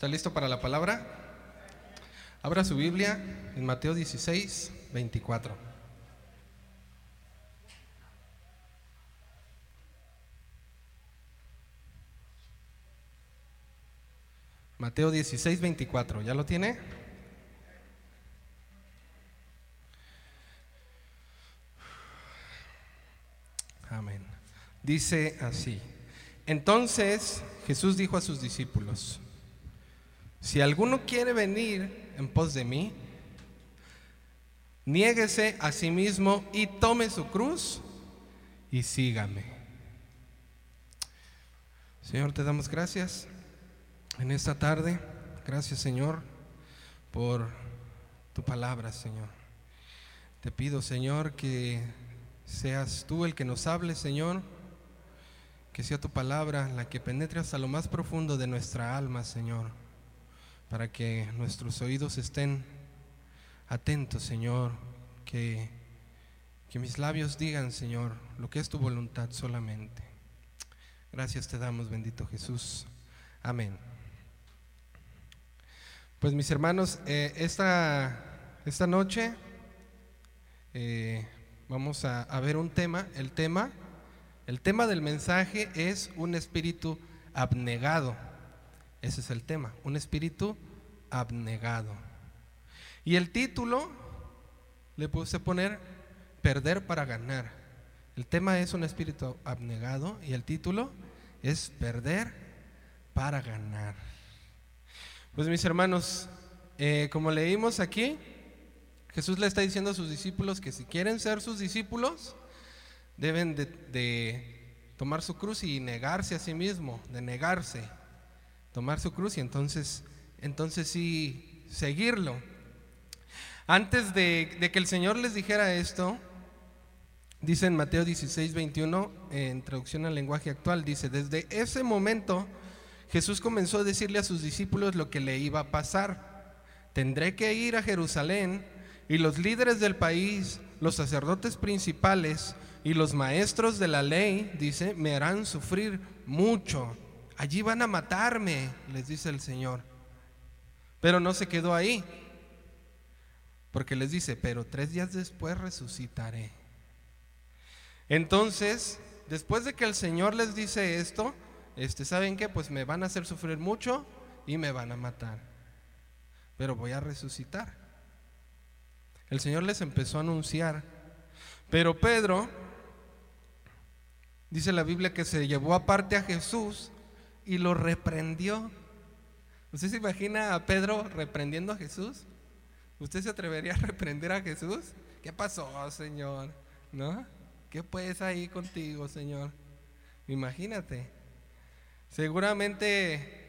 ¿Está listo para la palabra? Abra su Biblia en Mateo 16, 24. Mateo 16, 24. ¿Ya lo tiene? Amén. Dice así. Entonces Jesús dijo a sus discípulos, si alguno quiere venir en pos de mí, niéguese a sí mismo y tome su cruz y sígame. Señor, te damos gracias en esta tarde. Gracias, Señor, por tu palabra, Señor. Te pido, Señor, que seas tú el que nos hable, Señor. Que sea tu palabra la que penetre hasta lo más profundo de nuestra alma, Señor para que nuestros oídos estén atentos, Señor, que, que mis labios digan, Señor, lo que es tu voluntad solamente. Gracias te damos, bendito Jesús. Amén. Pues mis hermanos, eh, esta, esta, noche eh, vamos a, a ver un tema. El tema, el tema del mensaje es un espíritu abnegado. Ese es el tema, un espíritu abnegado. Y el título le puse poner perder para ganar. El tema es un espíritu abnegado y el título es perder para ganar. Pues mis hermanos, eh, como leímos aquí, Jesús le está diciendo a sus discípulos que si quieren ser sus discípulos, deben de, de tomar su cruz y negarse a sí mismo, de negarse tomar su cruz y entonces, entonces sí seguirlo. Antes de, que el Señor les dijera esto, dice en Mateo 16, 21, en traducción al lenguaje actual, dice, desde ese momento Jesús comenzó a decirle a sus discípulos lo que le iba a pasar. Tendré que ir a Jerusalén y los líderes del país, los sacerdotes principales y los maestros de la ley, dice, me harán sufrir mucho allí van a matarme, les dice el Señor. Pero no se quedó ahí, porque les dice, pero tres días después resucitaré. Entonces, después de que el Señor les dice esto, este, ¿saben qué? Pues me van a hacer sufrir mucho y me van a matar. Pero voy a resucitar. El Señor les empezó a anunciar. Pero Pedro, dice la Biblia que se llevó aparte a Jesús y lo reprendió. ¿Usted se imagina a Pedro reprendiendo a Jesús? ¿Usted se atrevería a reprender a Jesús? ¿Qué pasó, Señor? ¿No? ¿Qué pues ahí contigo, Señor? Imagínate. Seguramente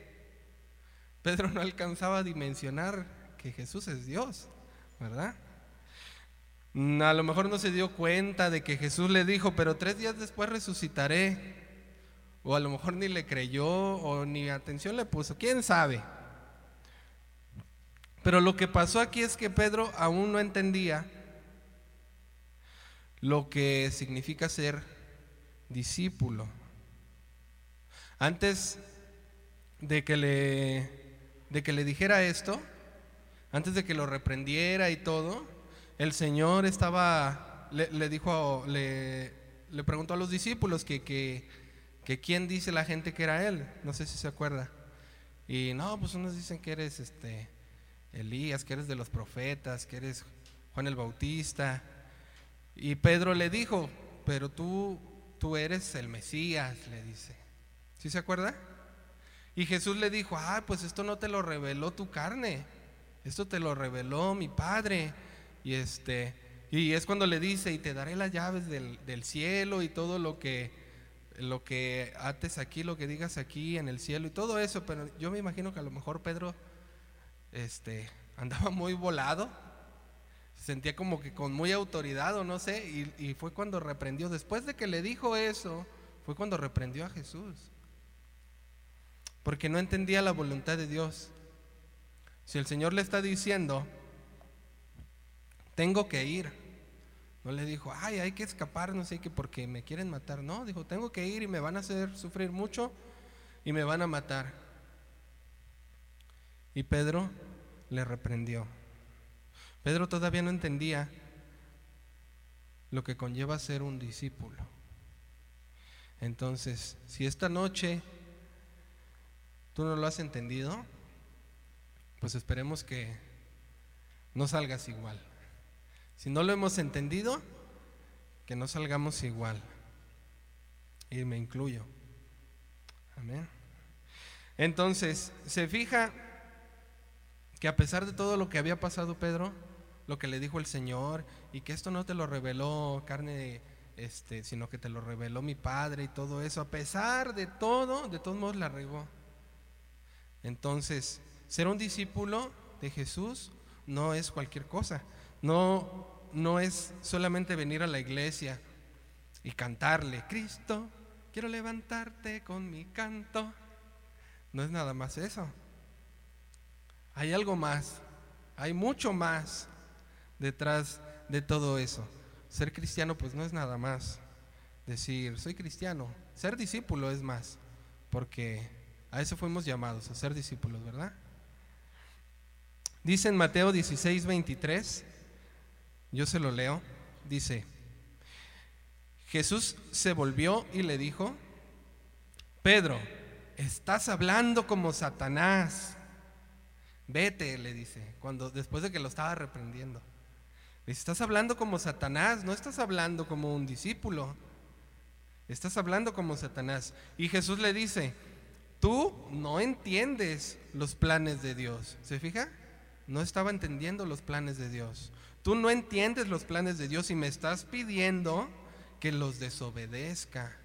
Pedro no alcanzaba a dimensionar que Jesús es Dios, ¿verdad? A lo mejor no se dio cuenta de que Jesús le dijo, pero tres días después resucitaré. O a lo mejor ni le creyó o ni atención le puso, quién sabe. Pero lo que pasó aquí es que Pedro aún no entendía lo que significa ser discípulo. Antes de que le, de que le dijera esto, antes de que lo reprendiera y todo, el Señor estaba, le, dijo, le, le, preguntó a los discípulos que, que que quién dice la gente que era él, no sé si se acuerda. Y no, pues unos dicen que eres este Elías, que eres de los profetas, que eres Juan el Bautista. Y Pedro le dijo, pero tú, tú eres el Mesías, le dice. ¿Sí se acuerda? Y Jesús le dijo, ah, pues esto no te lo reveló tu carne, esto te lo reveló mi Padre. Y este, y es cuando le dice, y te daré las llaves del, del cielo y todo lo que lo que ates aquí, lo que digas aquí en el cielo y todo eso, pero yo me imagino que a lo mejor Pedro este, andaba muy volado, sentía como que con muy autoridad o no sé, y, y fue cuando reprendió, después de que le dijo eso, fue cuando reprendió a Jesús, porque no entendía la voluntad de Dios. Si el Señor le está diciendo, tengo que ir, no le dijo, ay, hay que escapar, no sé qué, porque me quieren matar. No, dijo, tengo que ir y me van a hacer sufrir mucho y me van a matar. Y Pedro le reprendió. Pedro todavía no entendía lo que conlleva ser un discípulo. Entonces, si esta noche tú no lo has entendido, pues esperemos que no salgas igual. Si no lo hemos entendido, que no salgamos igual. Y me incluyo. Amén. Entonces, se fija que a pesar de todo lo que había pasado Pedro, lo que le dijo el Señor, y que esto no te lo reveló carne, este, sino que te lo reveló mi Padre y todo eso, a pesar de todo, de todos modos la regó. Entonces, ser un discípulo de Jesús no es cualquier cosa, no, no es solamente venir a la iglesia y cantarle, Cristo, quiero levantarte con mi canto. No es nada más eso. Hay algo más, hay mucho más detrás de todo eso. Ser cristiano pues no es nada más decir, soy cristiano. Ser discípulo es más, porque a eso fuimos llamados, a ser discípulos, ¿verdad? Dice en Mateo 16, 23, yo se lo leo, dice, Jesús se volvió y le dijo, Pedro, estás hablando como Satanás. Vete, le dice, cuando después de que lo estaba reprendiendo. Dice, estás hablando como Satanás, no estás hablando como un discípulo. Estás hablando como Satanás. Y Jesús le dice, tú no entiendes los planes de Dios. ¿Se fija? No estaba entendiendo los planes de Dios. Tú no entiendes los planes de Dios y me estás pidiendo que los desobedezca.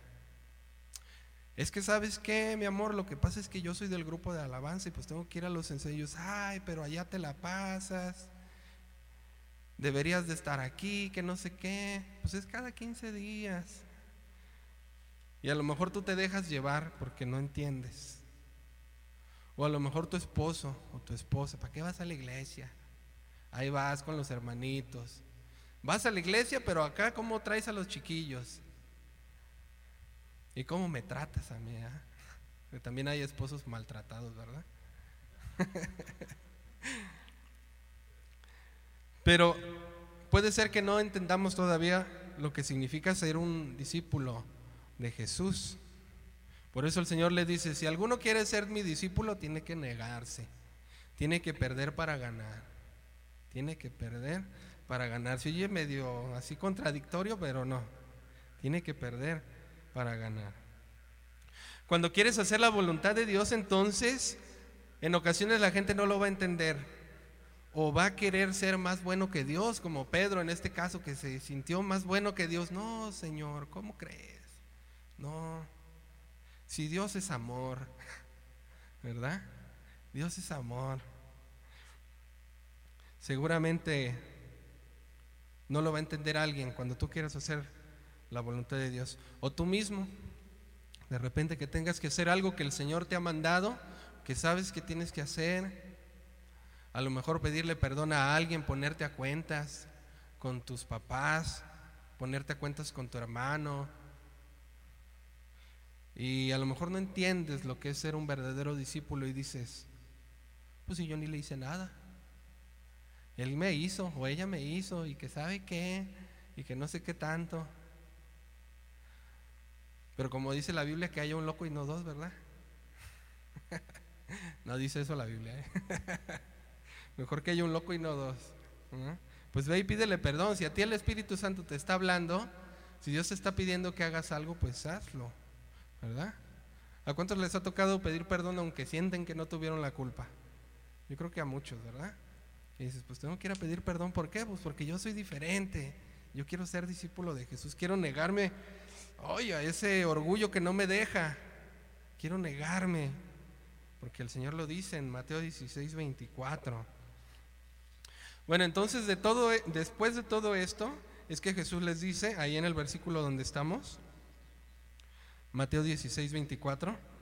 Es que sabes qué, mi amor, lo que pasa es que yo soy del grupo de alabanza y pues tengo que ir a los ensayos. Ay, pero allá te la pasas. Deberías de estar aquí, que no sé qué. Pues es cada 15 días. Y a lo mejor tú te dejas llevar porque no entiendes. O a lo mejor tu esposo o tu esposa, ¿para qué vas a la iglesia? Ahí vas con los hermanitos. Vas a la iglesia, pero acá ¿cómo traes a los chiquillos? ¿Y cómo me tratas a mí? Ah? También hay esposos maltratados, ¿verdad? Pero puede ser que no entendamos todavía lo que significa ser un discípulo de Jesús. Por eso el Señor le dice, si alguno quiere ser mi discípulo, tiene que negarse, tiene que perder para ganar, tiene que perder para ganar. Se oye medio así contradictorio, pero no, tiene que perder para ganar. Cuando quieres hacer la voluntad de Dios, entonces en ocasiones la gente no lo va a entender o va a querer ser más bueno que Dios, como Pedro en este caso que se sintió más bueno que Dios. No, Señor, ¿cómo crees? No, si Dios es amor, ¿verdad? Dios es amor. Seguramente no lo va a entender alguien cuando tú quieras hacer la voluntad de Dios. O tú mismo, de repente que tengas que hacer algo que el Señor te ha mandado, que sabes que tienes que hacer. A lo mejor pedirle perdón a alguien, ponerte a cuentas con tus papás, ponerte a cuentas con tu hermano. Y a lo mejor no entiendes lo que es ser un verdadero discípulo y dices, pues si yo ni le hice nada. Él me hizo o ella me hizo y que sabe qué y que no sé qué tanto. Pero como dice la Biblia que haya un loco y no dos, ¿verdad? no dice eso la Biblia. ¿eh? Mejor que haya un loco y no dos. Pues ve y pídele perdón. Si a ti el Espíritu Santo te está hablando, si Dios te está pidiendo que hagas algo, pues hazlo. ¿Verdad? ¿A cuántos les ha tocado pedir perdón aunque sienten que no tuvieron la culpa? Yo creo que a muchos, ¿verdad? Y dices, pues tengo que ir a pedir perdón. ¿Por qué? Pues porque yo soy diferente. Yo quiero ser discípulo de Jesús. Quiero negarme oye, ese orgullo que no me deja, quiero negarme, porque el Señor lo dice en Mateo 16, 24. Bueno, entonces de todo, e, después de todo esto, es que Jesús les dice, ahí en el versículo donde estamos, Mateo 16, 24.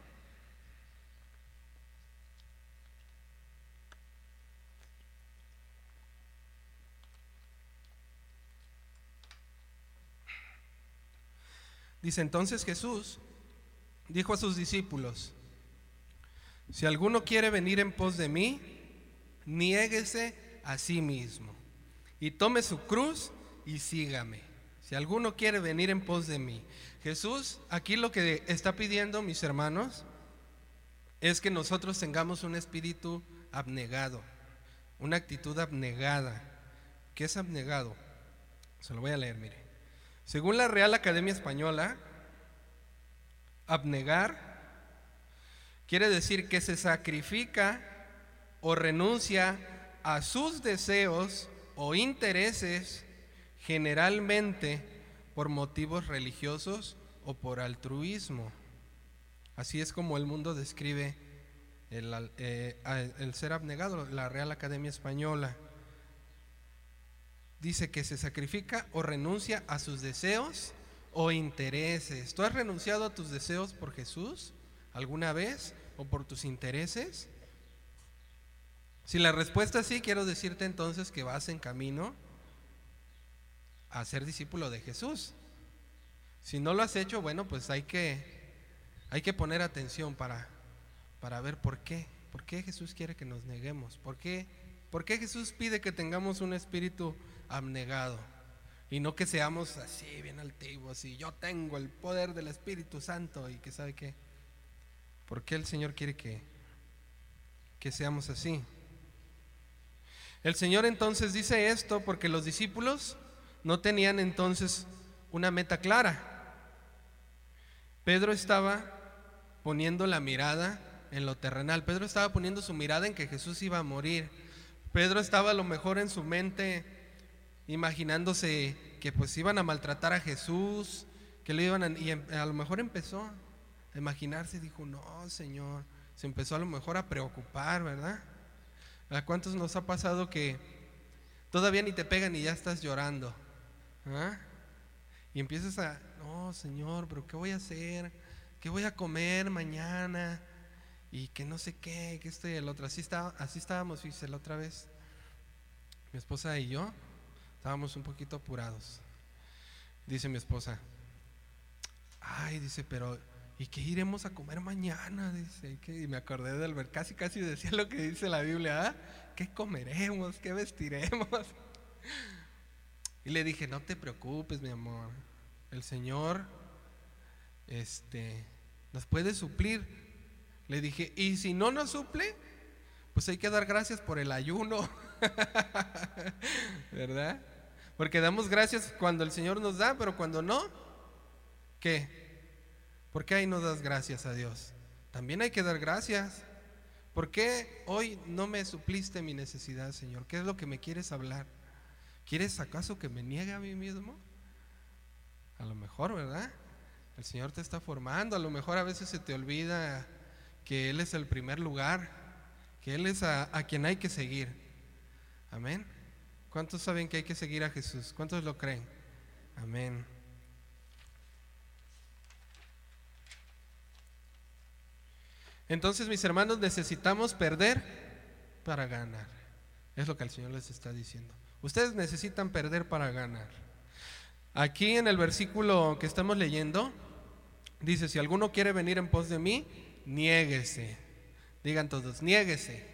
Dice entonces Jesús, dijo a sus discípulos, si alguno quiere venir en pos de mí, niéguese a sí mismo y tome su cruz y sígame. Si alguno quiere venir en pos de mí. Jesús, aquí lo que está pidiendo, mis hermanos, es que nosotros tengamos un espíritu abnegado, una actitud abnegada. ¿Qué es abnegado? Se lo voy a leer, mire. Según la Real Academia Española, abnegar quiere decir que se sacrifica o renuncia a sus deseos o intereses generalmente por motivos religiosos o por altruismo. Así es como el mundo describe el, eh, el, ser abnegado, la Real Academia Española. Dice que se sacrifica o renuncia a sus deseos o intereses. ¿Tú has renunciado a tus deseos por Jesús alguna vez o por tus intereses? Si la respuesta es sí, quiero decirte entonces que vas en camino a ser discípulo de Jesús. Si no lo has hecho, bueno, pues hay que, hay que poner atención para, para ver por qué. ¿Por qué Jesús quiere que nos neguemos? ¿Por qué, ¿Por qué Jesús pide que tengamos un espíritu abnegado? Y no que seamos así, bien altivos, y yo tengo el poder del Espíritu Santo y que sabe qué. ¿Por qué el Señor quiere que, que seamos así? El Señor entonces dice esto porque los discípulos no tenían entonces una meta clara. Pedro estaba poniendo la mirada en lo terrenal. Pedro estaba poniendo su mirada en que Jesús iba a morir. Pedro estaba a lo mejor en su mente imaginándose que pues iban a maltratar a Jesús, que le iban a, y em, a lo mejor empezó a imaginarse, dijo, no, Señor, se empezó a lo mejor a preocupar, ¿verdad? ¿A cuántos nos ha pasado que todavía ni te pegan y ya estás llorando? ¿Ah? Y empiezas a, no, Señor, pero ¿qué voy a hacer? ¿Qué voy a comer mañana? Y que no sé qué, que esto y el otro. Así, está, así estábamos, fíjese, la otra vez. Mi esposa y yo estábamos un poquito apurados. Dice mi esposa, ay, dice, pero ¿y qué iremos a comer mañana? Dice, y me acordé del ver, casi casi decía lo que dice la Biblia, ¿ah? ¿qué comeremos? ¿Qué vestiremos? Y le dije, no te preocupes, mi amor. El Señor este, nos puede suplir. Le dije, y si no nos suple, pues hay que dar gracias por el ayuno. ¿Verdad? Porque damos gracias cuando el Señor nos da, pero cuando no, ¿qué? ¿Por qué ahí no das gracias a Dios? También hay que dar gracias. ¿Por qué hoy no me supliste mi necesidad, Señor? ¿Qué es lo que me quieres hablar? ¿Quieres acaso que me niegue a mí mismo? A lo mejor, ¿verdad? El Señor te está formando, a lo mejor a veces se te olvida que Él es el primer lugar, que Él es a, quien hay que seguir. Amén. ¿Cuántos saben que hay que seguir a Jesús? ¿Cuántos lo creen? Amén. Entonces, mis hermanos, necesitamos perder para ganar. Es lo que el Señor les está diciendo. Ustedes necesitan perder para ganar. Aquí en el versículo que estamos leyendo, dice, si alguno quiere venir en pos de mí, niéguese. Digan todos, niéguese.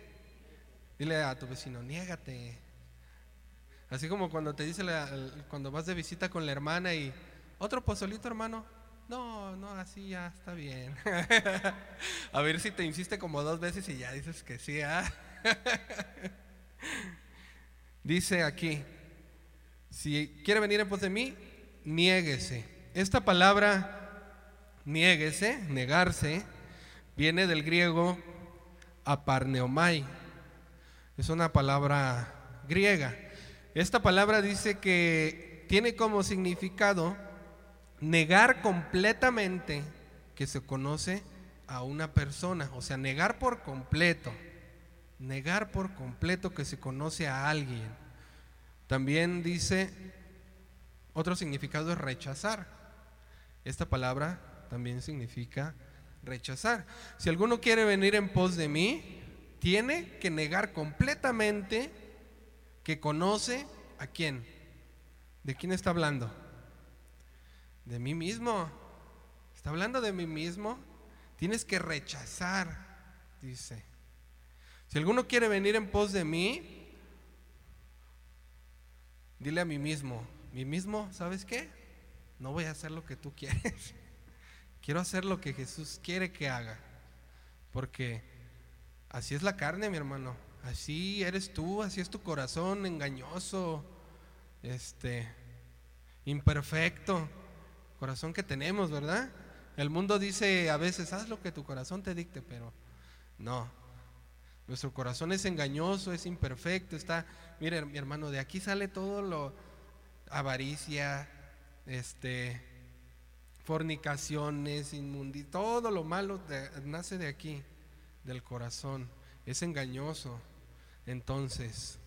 Dile a tu vecino, niégate. Así como cuando te dice, cuando vas de visita con la hermana y, otro pozolito hermano, no, no, así ya está bien. a ver si te insiste como dos veces y ya dices que sí, ¿ah? Dice aquí, si quiere venir en pos de mí, niéguese. Esta palabra, niéguese, negarse, viene del griego aparneomai. Es una palabra griega. Esta palabra dice que tiene como significado negar completamente que se conoce a una persona, o sea, negar por completo negar por completo que se conoce a alguien. También dice, otro significado es rechazar. Esta palabra también significa rechazar. Si alguno quiere venir en pos de mí, tiene que negar completamente que conoce a quién. ¿De quién está hablando? De mí mismo. Está hablando de mí mismo. Tienes que rechazar, dice. Si alguno quiere venir en pos de mí, dile a mí mismo, mí mismo, ¿sabes qué? No voy a hacer lo que tú quieres. Quiero hacer lo que Jesús quiere que haga. Porque así es la carne, mi hermano. Así eres tú, así es tu corazón engañoso, este, imperfecto, corazón que tenemos, ¿verdad? El mundo dice a veces, haz lo que tu corazón te dicte, pero no. Nuestro corazón es engañoso, es imperfecto, está, mire mi hermano, de aquí sale todo lo avaricia, este, fornicaciones, inmundi, todo lo malo nace de aquí, del corazón, es engañoso. Entonces,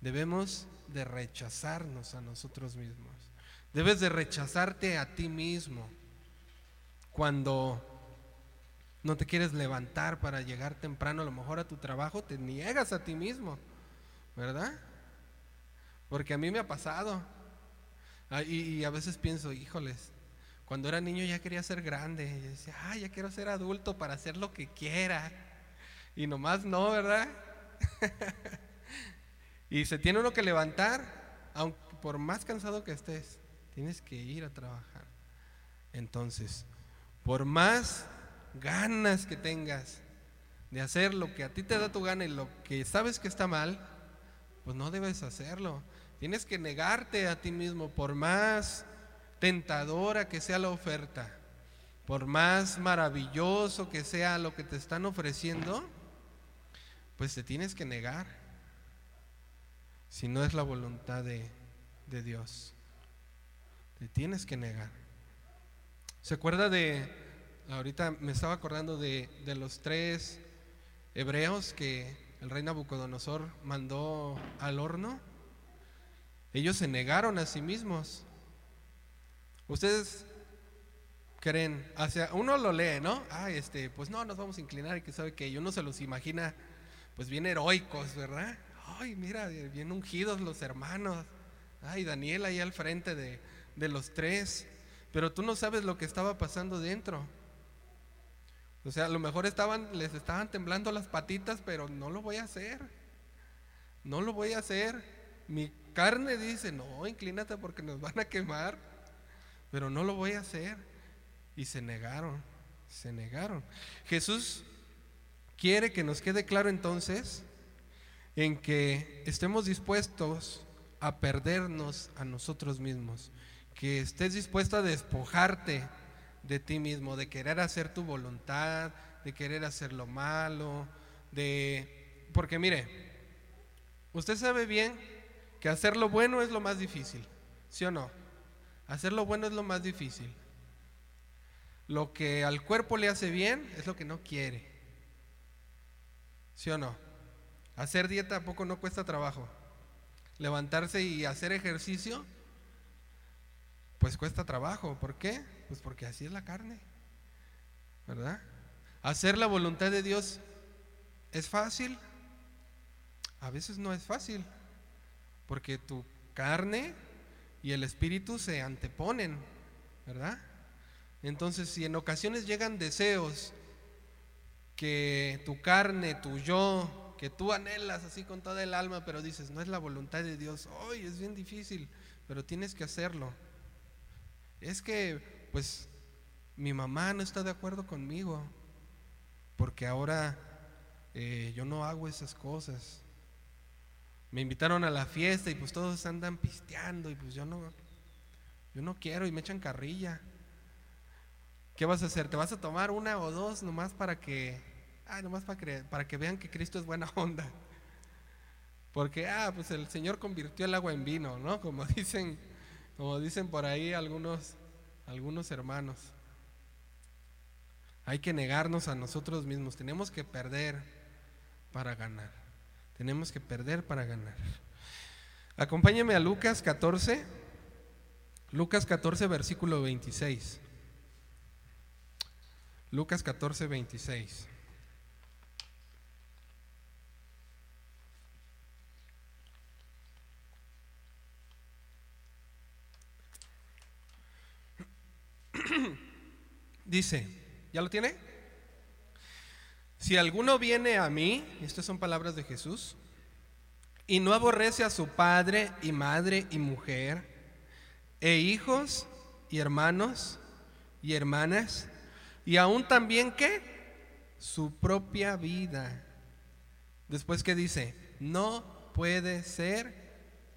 debemos de rechazarnos a nosotros mismos. Debes de rechazarte a ti mismo cuando no te quieres levantar para llegar temprano a lo mejor a tu trabajo, te niegas a ti mismo, ¿verdad? Porque a mí me ha pasado. Ah, y, a veces pienso, híjoles, cuando era niño ya quería ser grande. Y decía, ah, ya quiero ser adulto para hacer lo que quiera. Y nomás no, ¿verdad? y se tiene uno que levantar, aunque por más cansado que estés, tienes que ir a trabajar. Entonces, por más ganas que tengas de hacer lo que a ti te da tu gana y lo que sabes que está mal, pues no debes hacerlo. Tienes que negarte a ti mismo por más tentadora que sea la oferta, por más maravilloso que sea lo que te están ofreciendo, pues te tienes que negar si no es la voluntad de, de Dios. Te tienes que negar. ¿Se acuerda de, ahorita me estaba acordando de, de los tres hebreos que el rey Nabucodonosor mandó al horno? Ellos se negaron a sí mismos. Ustedes creen, hacia, uno lo lee, ¿no? Ah, este, pues no, nos vamos a inclinar y que sabe que uno se los imagina, pues bien heroicos, ¿verdad? Ay, mira, bien ungidos los hermanos. Ay, Daniel ahí al frente de, de los tres. Pero tú no sabes lo que estaba pasando dentro. O sea, a lo mejor estaban, les estaban temblando las patitas, pero no lo voy a hacer. No lo voy a hacer. Mi carne dice, no, inclínate porque nos van a quemar, pero no lo voy a hacer. Y se negaron, se negaron. Jesús quiere que nos quede claro entonces en que estemos dispuestos a perdernos a nosotros mismos, que estés dispuesto a despojarte de ti mismo, de querer hacer tu voluntad, de querer hacer lo malo, de... Porque mire, usted sabe bien que hacer lo bueno es lo más difícil, ¿sí o no? Hacer lo bueno es lo más difícil. Lo que al cuerpo le hace bien es lo que no quiere, ¿sí o no? Hacer dieta a poco no cuesta trabajo. Levantarse y hacer ejercicio, pues cuesta trabajo. ¿Por qué? Pues porque así es la carne, ¿verdad? Hacer la voluntad de Dios es fácil. A veces no es fácil porque tu carne y el espíritu se anteponen, ¿verdad? Entonces, si en ocasiones llegan deseos que tu carne, tu yo, que tú anhelas así con toda el alma, pero dices, no es la voluntad de Dios, hoy es bien difícil, pero tienes que hacerlo. Es que, pues, mi mamá no está de acuerdo conmigo, porque ahora eh, yo no hago esas cosas me invitaron a la fiesta y pues todos andan pisteando y pues yo no, yo no quiero y me echan carrilla. ¿Qué vas a hacer? ¿Te vas a tomar una o dos nomás para que, ah, nomás para que, para que vean que Cristo es buena onda? Porque, ah, pues el Señor convirtió el agua en vino, ¿no? Como dicen, como dicen por ahí algunos, algunos hermanos. Hay que negarnos a nosotros mismos, tenemos que perder para ganar. Tenemos que perder para ganar. Acompáñame a Lucas 14, Lucas 14, versículo 26. Lucas 14, 26. Dice, ¿ya lo tiene? Si alguno viene a mí, estas son palabras de Jesús, y no aborrece a su padre y madre y mujer, e hijos y hermanos y hermanas, y aún también qué? Su propia vida. Después que dice, no puede ser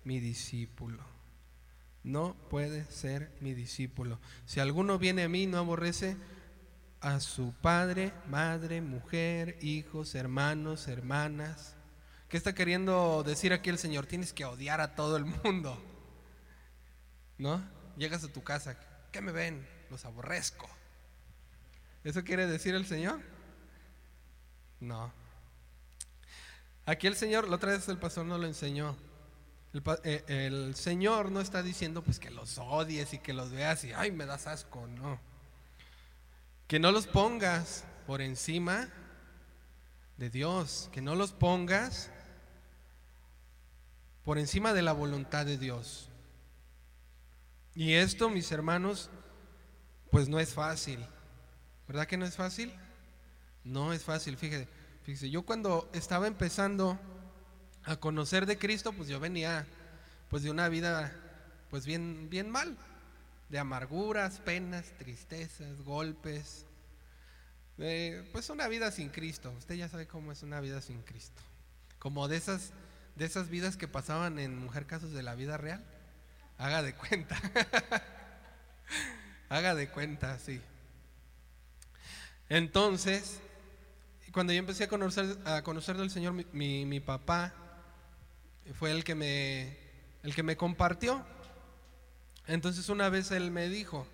mi discípulo. No puede ser mi discípulo. Si alguno viene a mí no aborrece a su padre, madre, mujer, hijos, hermanos, hermanas. ¿Qué está queriendo decir aquí el Señor? Tienes que odiar a todo el mundo. ¿No? Llegas a tu casa, ¿qué me ven? Los aborrezco. ¿Eso quiere decir el Señor? No. Aquí el Señor, la otra vez el pastor no lo enseñó. El, eh, el, Señor no está diciendo pues que los odies y que los veas y ay me das asco, no. Que no los pongas por encima de Dios, que no los pongas por encima de la voluntad de Dios. Y esto, mis hermanos, pues no es fácil. ¿Verdad que no es fácil? No es fácil, fíjese. Fíjese, yo cuando estaba empezando a conocer de Cristo, pues yo venía pues de una vida pues bien bien mal de amarguras, penas, tristezas, golpes. pues una vida sin Cristo. Usted ya sabe cómo es una vida sin Cristo. Como de esas, de esas vidas que pasaban en Mujer Casos de la vida real. Haga de cuenta. Haga de cuenta, sí. Entonces, cuando yo empecé a conocer, a del Señor, mi, mi papá fue el que me, el que me compartió. Entonces una vez él me dijo,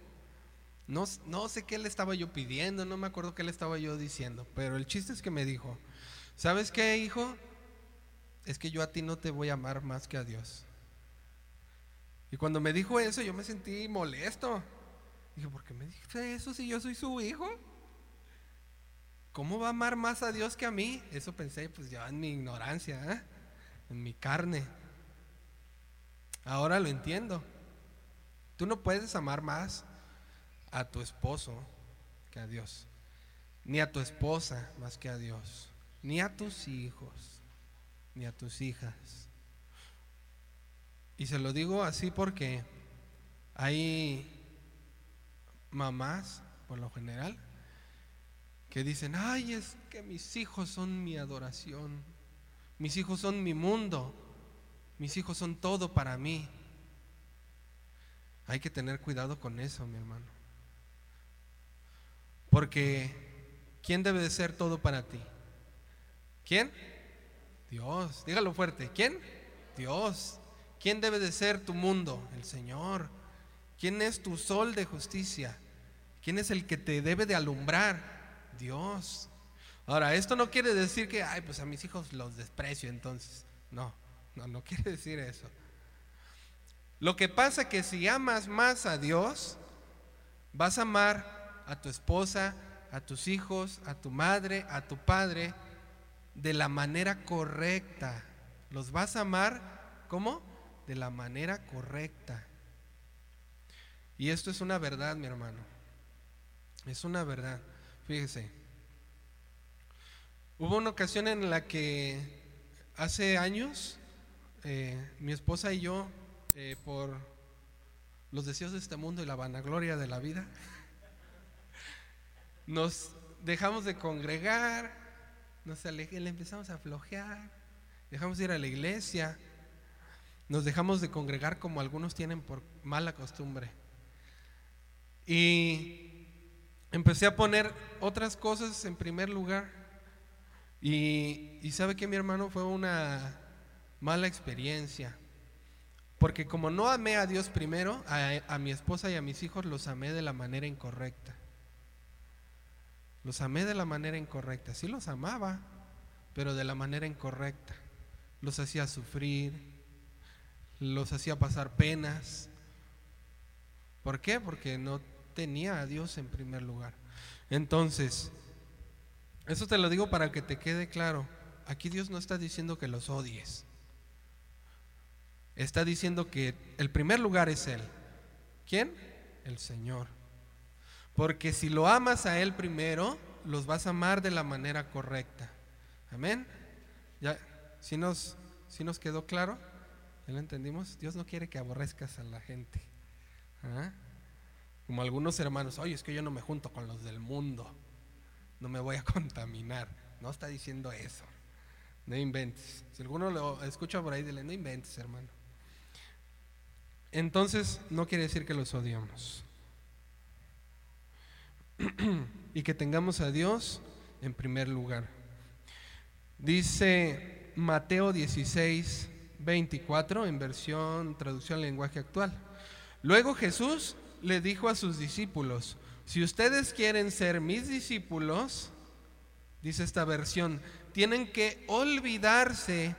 no, no sé qué le estaba yo pidiendo, no me acuerdo qué le estaba yo diciendo, pero el chiste es que me dijo, ¿sabes qué, hijo? Es que yo a ti no te voy a amar más que a Dios. Y cuando me dijo eso, yo me sentí molesto. Dije, ¿por qué me dice eso si yo soy su hijo? ¿Cómo va a amar más a Dios que a mí? Eso pensé, pues ya en mi ignorancia, ¿eh? en mi carne. Ahora lo entiendo. Tú no puedes amar más a tu esposo que a Dios, ni a tu esposa más que a Dios, ni a tus hijos, ni a tus hijas. Y se lo digo así porque hay mamás, por lo general, que dicen, ay, es que mis hijos son mi adoración, mis hijos son mi mundo, mis hijos son todo para mí. Hay que tener cuidado con eso, mi hermano. Porque ¿quién debe de ser todo para ti? ¿Quién? Dios. Dígalo fuerte. ¿Quién? Dios. ¿Quién debe de ser tu mundo? El Señor. ¿Quién es tu sol de justicia? ¿Quién es el que te debe de alumbrar? Dios. Ahora, esto no quiere decir que, ay, pues a mis hijos los desprecio entonces. No, no, no quiere decir eso. Lo que pasa que si amas más a Dios, vas a amar a tu esposa, a tus hijos, a tu madre, a tu padre, de la manera correcta. Los vas a amar, ¿cómo? De la manera correcta. Y esto es una verdad, mi hermano. Es una verdad. Fíjese. Hubo una ocasión en la que hace años eh, mi esposa y yo eh, por los deseos de este mundo y la vanagloria de la vida, nos dejamos de congregar, nos le empezamos a flojear, dejamos de ir a la iglesia, nos dejamos de congregar como algunos tienen por mala costumbre. Y empecé a poner otras cosas en primer lugar. Y, y sabe que mi hermano fue una mala experiencia. Porque como no amé a Dios primero, a, mi esposa y a mis hijos los amé de la manera incorrecta. Los amé de la manera incorrecta. Sí los amaba, pero de la manera incorrecta. Los hacía sufrir, los hacía pasar penas. ¿Por qué? Porque no tenía a Dios en primer lugar. Entonces, eso te lo digo para que te quede claro. Aquí Dios no está diciendo que los odies está diciendo que el primer lugar es Él. ¿Quién? El Señor. Porque si lo amas a Él primero, los vas a amar de la manera correcta. Amén. ¿Ya? ¿Sí nos, nos quedó claro? ¿Ya lo entendimos? Dios no quiere que aborrezcas a la gente. ¿Ah? Como algunos hermanos, oye, es que yo no me junto con los del mundo, no me voy a contaminar. No está diciendo eso. No inventes. Si alguno lo escucha por ahí, dile, no inventes, hermano. Entonces, no quiere decir que los odiamos. y que tengamos a Dios en primer lugar. Dice Mateo 16, 24 en versión traducción lenguaje actual. Luego Jesús le dijo a sus discípulos, si ustedes quieren ser mis discípulos, dice esta versión, tienen que olvidarse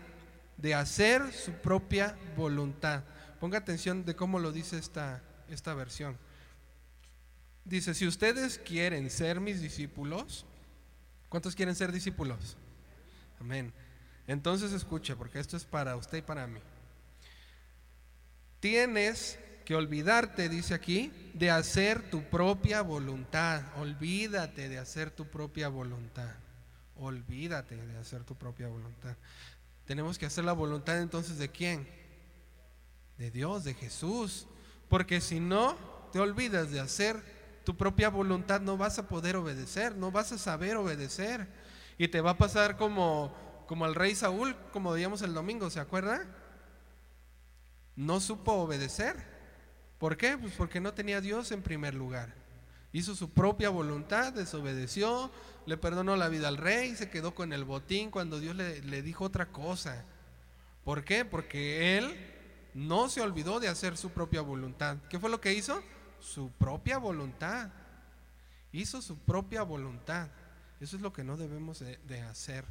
de hacer su propia voluntad. Ponga atención de cómo lo dice esta, esta versión. Dice, si ustedes quieren ser mis discípulos, ¿cuántos quieren ser discípulos? Amén. Entonces escuche, porque esto es para usted y para mí. Tienes que olvidarte, dice aquí, de hacer tu propia voluntad. Olvídate de hacer tu propia voluntad. Olvídate de hacer tu propia voluntad. Tenemos que hacer la voluntad entonces de quién? De Dios, de Jesús. Porque si no te olvidas de hacer tu propia voluntad, no vas a poder obedecer, no vas a saber obedecer. Y te va a pasar como, como al rey Saúl, como veíamos el domingo, ¿se acuerda? No supo obedecer. ¿Por qué? Pues porque no tenía a Dios en primer lugar. Hizo su propia voluntad, desobedeció, le perdonó la vida al rey, se quedó con el botín cuando Dios le, dijo otra cosa. ¿Por qué? Porque él no se olvidó de hacer su propia voluntad. ¿Qué fue lo que hizo? Su propia voluntad. Hizo su propia voluntad. Eso es lo que no debemos de, hacer.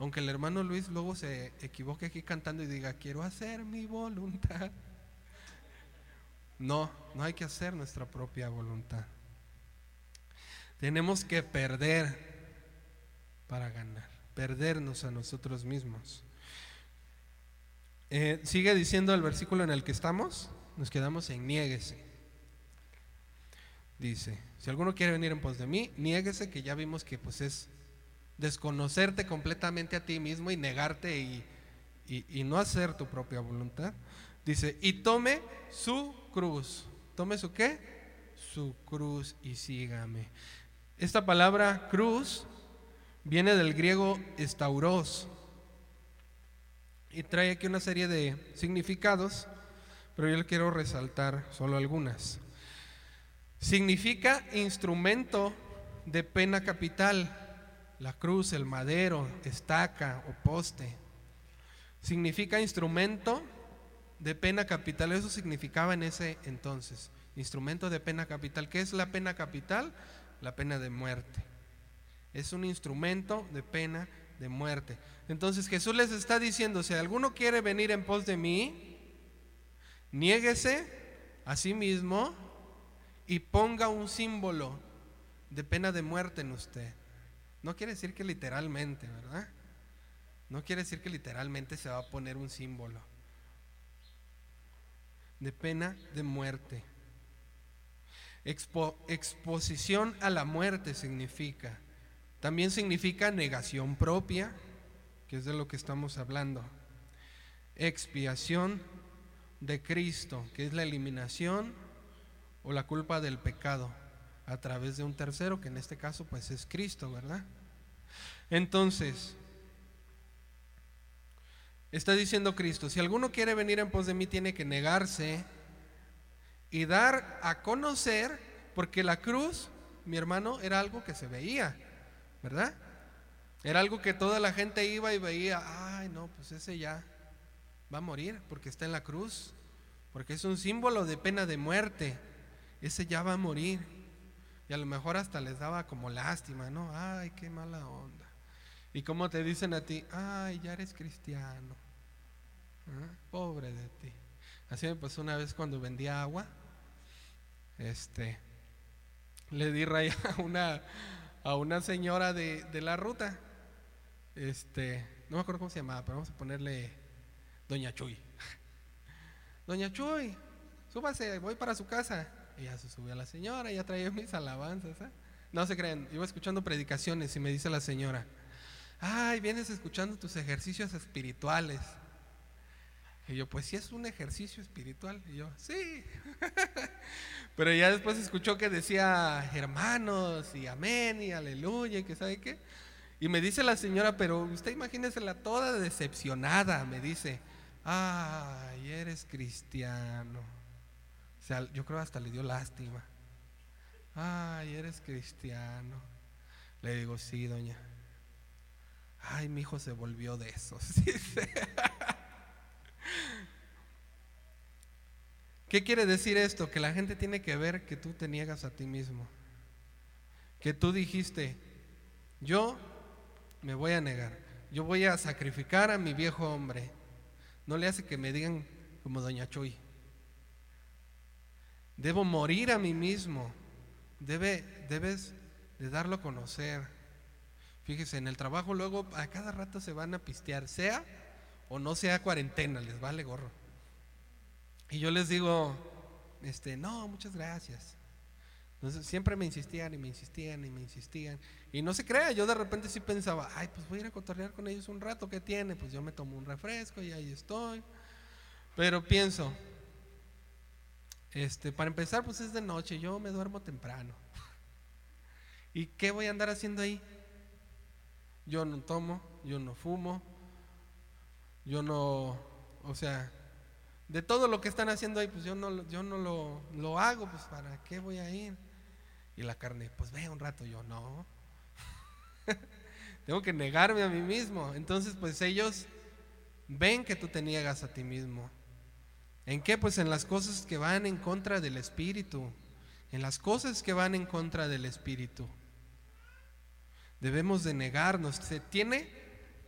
Aunque el hermano Luis luego se equivoque aquí cantando y diga, quiero hacer mi voluntad. No, no hay que hacer nuestra propia voluntad. Tenemos que perder para ganar, perdernos a nosotros mismos. Eh, sigue diciendo el versículo en el que estamos, nos quedamos en niéguese. Dice, si alguno quiere venir en pos de mí, niéguese que ya vimos que pues es desconocerte completamente a ti mismo y negarte y, y no hacer tu propia voluntad. Dice, y tome su cruz. ¿Tome su qué? Su cruz y sígame. Esta palabra cruz viene del griego estauros y trae aquí una serie de significados, pero yo le quiero resaltar solo algunas. Significa instrumento de pena capital, la cruz, el madero, estaca o poste. Significa instrumento de pena capital, eso significaba en ese entonces. Instrumento de pena capital. ¿Qué es la pena capital? La pena de muerte. Es un instrumento de pena de muerte. Entonces Jesús les está diciendo, si alguno quiere venir en pos de mí, niéguese a sí mismo y ponga un símbolo de pena de muerte en usted. No quiere decir que literalmente, ¿verdad? No quiere decir que literalmente se va a poner un símbolo de pena de muerte. exposición a la muerte significa. También significa negación propia, que es de lo que estamos hablando. Expiación de Cristo, que es la eliminación o la culpa del pecado a través de un tercero, que en este caso pues es Cristo, ¿verdad? Entonces, está diciendo Cristo, si alguno quiere venir en pos de mí tiene que negarse y dar a conocer, porque la cruz, mi hermano, era algo que se veía, ¿verdad? Era algo que toda la gente iba y veía, ay no, pues ese ya va a morir porque está en la cruz, porque es un símbolo de pena de muerte ese ya va a morir. Y a lo mejor hasta les daba como lástima, ¿no? Ay, qué mala onda. Y como te dicen a ti, ay, ya eres cristiano. ¿Ah? Pobre de ti. Así me pasó una vez cuando vendía agua. Este, le di raya a una, a una señora de, de la ruta. Este, no me acuerdo cómo se llamaba, pero vamos a ponerle Doña Chuy. Doña Chuy, súbase, voy para su casa. Y ya se subió a la señora, ya traía mis alabanzas. ¿eh? No se crean, iba escuchando predicaciones y me dice la señora, ay, vienes escuchando tus ejercicios espirituales. Y yo, pues sí es un ejercicio espiritual. Y yo, sí. Pero ya después escuchó que decía hermanos y amén y aleluya y que sabe qué. Y me dice la señora, pero usted imagínese la toda decepcionada, me dice, ay, eres cristiano. O sea, yo creo hasta le dio lástima. Ay, eres cristiano. Le digo, sí, doña. Ay, mi hijo se volvió de esos. ¿Qué quiere decir esto? Que la gente tiene que ver que tú te niegas a ti mismo. Que tú dijiste, yo me voy a negar. Yo voy a sacrificar a mi viejo hombre. No le hace que me digan como doña Chuy. Debo morir a mí mismo. Debe, debes de darlo a conocer. Fíjese, en el trabajo luego a cada rato se van a pistear, sea o no sea cuarentena, les vale gorro. Y yo les digo, este, no, muchas gracias. Entonces siempre me insistían y me insistían y me insistían. Y no se crea, yo de repente sí pensaba, ay, pues voy a ir a cotorrear con ellos un rato, ¿qué tiene? Pues yo me tomo un refresco y ahí estoy. Pero pienso, este, para empezar, pues es de noche, yo me duermo temprano. ¿Y qué voy a andar haciendo ahí? Yo no tomo, yo no fumo, yo no, o sea, de todo lo que están haciendo ahí, pues yo no, yo no lo, lo hago, pues para qué voy a ir. Y la carne, pues ve un rato, yo no. Tengo que negarme a mí mismo. Entonces, pues ellos ven que tú te niegas a ti mismo. ¿En qué? Pues en las cosas que van en contra del Espíritu. En las cosas que van en contra del Espíritu. Debemos de negarnos. Se tiene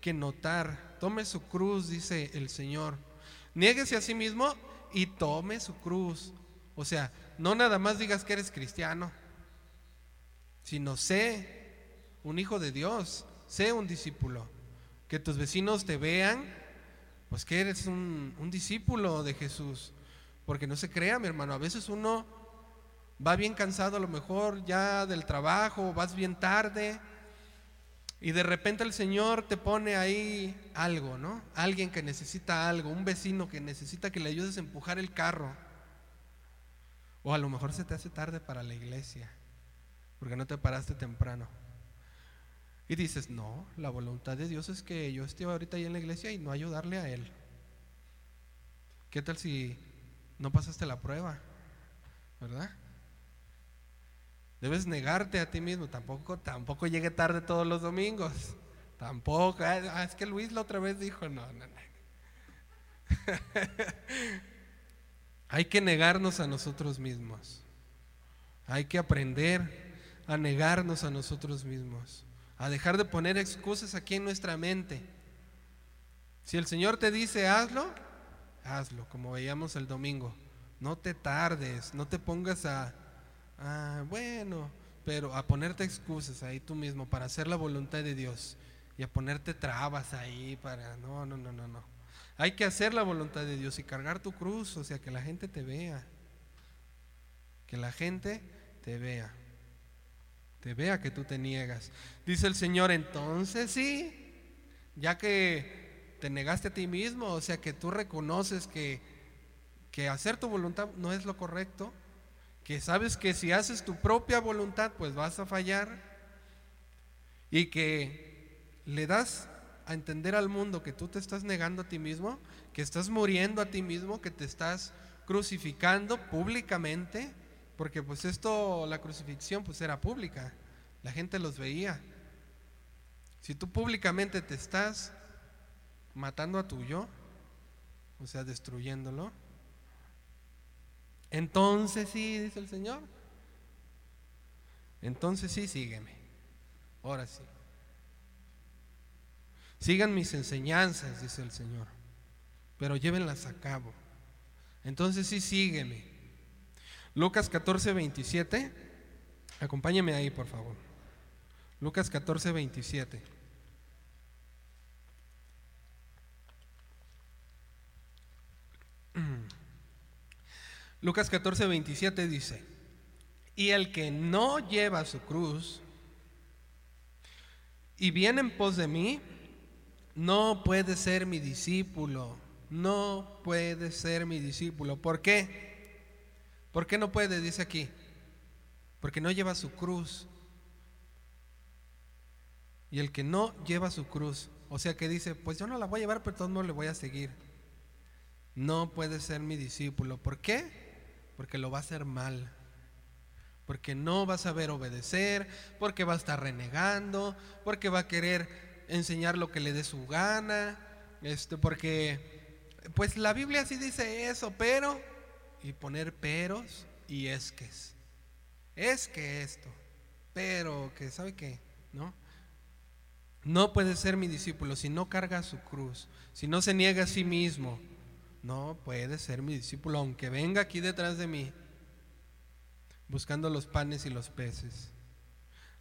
que notar. Tome su cruz, dice el Señor. Niéguese a sí mismo y tome su cruz. O sea, no nada más digas que eres cristiano, sino sé un hijo de Dios, sé un discípulo. Que tus vecinos te vean, pues que eres un, un discípulo de Jesús. Porque no se crea, mi hermano, a veces uno va bien cansado a lo mejor ya del trabajo, vas bien tarde y de repente el Señor te pone ahí algo, ¿no? Alguien que necesita algo, un vecino que necesita que le ayudes a empujar el carro. O a lo mejor se te hace tarde para la iglesia, porque no te paraste temprano. Y dices, no, la voluntad de Dios es que yo esté ahorita ahí en la iglesia y no ayudarle a Él. ¿Qué tal si no pasaste la prueba? ¿Verdad? Debes negarte a ti mismo. Tampoco, tampoco llegue tarde todos los domingos. Tampoco. Ah, ah, es que Luis la otra vez dijo, no, no, no. Hay que negarnos a nosotros mismos. Hay que aprender a negarnos a nosotros mismos. A dejar de poner excusas aquí en nuestra mente. Si el Señor te dice hazlo, hazlo, como veíamos el domingo. No te tardes, no te pongas a, Ah, bueno, pero a ponerte excusas ahí tú mismo para hacer la voluntad de Dios y a ponerte trabas ahí para... No, no, no, no, no. Hay que hacer la voluntad de Dios y cargar tu cruz, o sea, que la gente te vea. Que la gente te vea. Te vea que tú te niegas. Dice el Señor, entonces sí, ya que te negaste a ti mismo, o sea, que tú reconoces que, que hacer tu voluntad no es lo correcto, que sabes que si haces tu propia voluntad, pues vas a fallar y que le das a entender al mundo que tú te estás negando a ti mismo, que estás muriendo a ti mismo, que te estás crucificando públicamente, porque pues esto, la crucifixión pues era pública, la gente los veía. Si tú públicamente te estás matando a tu yo, o sea, destruyéndolo, entonces sí, dice el Señor. Entonces sí, sígueme. Ahora sí. Sigan mis enseñanzas, dice el Señor, pero llévenlas a cabo. Entonces sí, sígueme. Lucas 14, 27. Acompáñeme ahí, por favor. Lucas 14, 27. Lucas 14, 27 dice, y el que no lleva su cruz y viene en pos de mí, no puede ser mi discípulo. No puede ser mi discípulo. ¿Por qué? ¿Por qué no puede? Dice aquí. Porque no lleva su cruz. Y el que no lleva su cruz, o sea que dice, pues yo no la voy a llevar, pero todos no le voy a seguir. No puede ser mi discípulo. ¿Por qué? Porque lo va a hacer mal porque no va a saber obedecer, porque va a estar renegando, porque va a querer enseñar lo que le dé su gana, este, porque pues la Biblia sí dice eso, pero y poner peros y es que es. Que esto, pero que sabe qué, ¿no? No puede ser mi discípulo si no carga su cruz, si no se niega a sí mismo. No puede ser mi discípulo aunque venga aquí detrás de mí buscando los panes y los peces.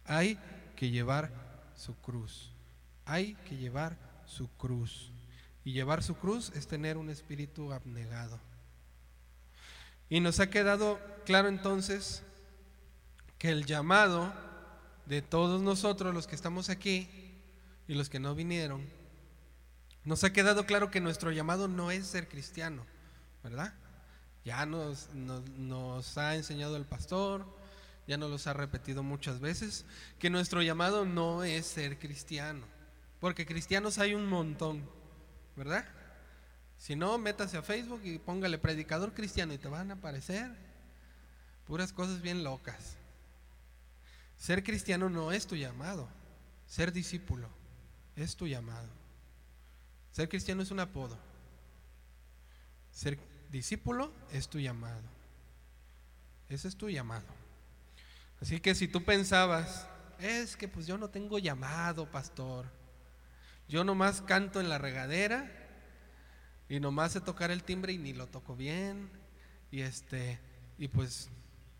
Hay que llevar su cruz. Hay que llevar su cruz. Y llevar su cruz es tener un espíritu abnegado. Y nos ha quedado claro entonces que el llamado de todos nosotros, los que estamos aquí y los que no vinieron, nos ha quedado claro que nuestro llamado no es ser cristiano, ¿verdad? Ya nos, ha enseñado el pastor, ya nos los ha repetido muchas veces, que nuestro llamado no es ser cristiano, porque cristianos hay un montón, ¿verdad? Si no, métase a Facebook y póngale predicador cristiano y te van a aparecer puras cosas bien locas. Ser cristiano no es tu llamado, ser discípulo es tu llamado. Ser cristiano es un apodo. Ser discípulo es tu llamado. Ese es tu llamado. Así que si tú pensabas, es que pues yo no tengo llamado, pastor. Yo nomás canto en la regadera y nomás sé tocar el timbre y ni lo toco bien. Y este, y pues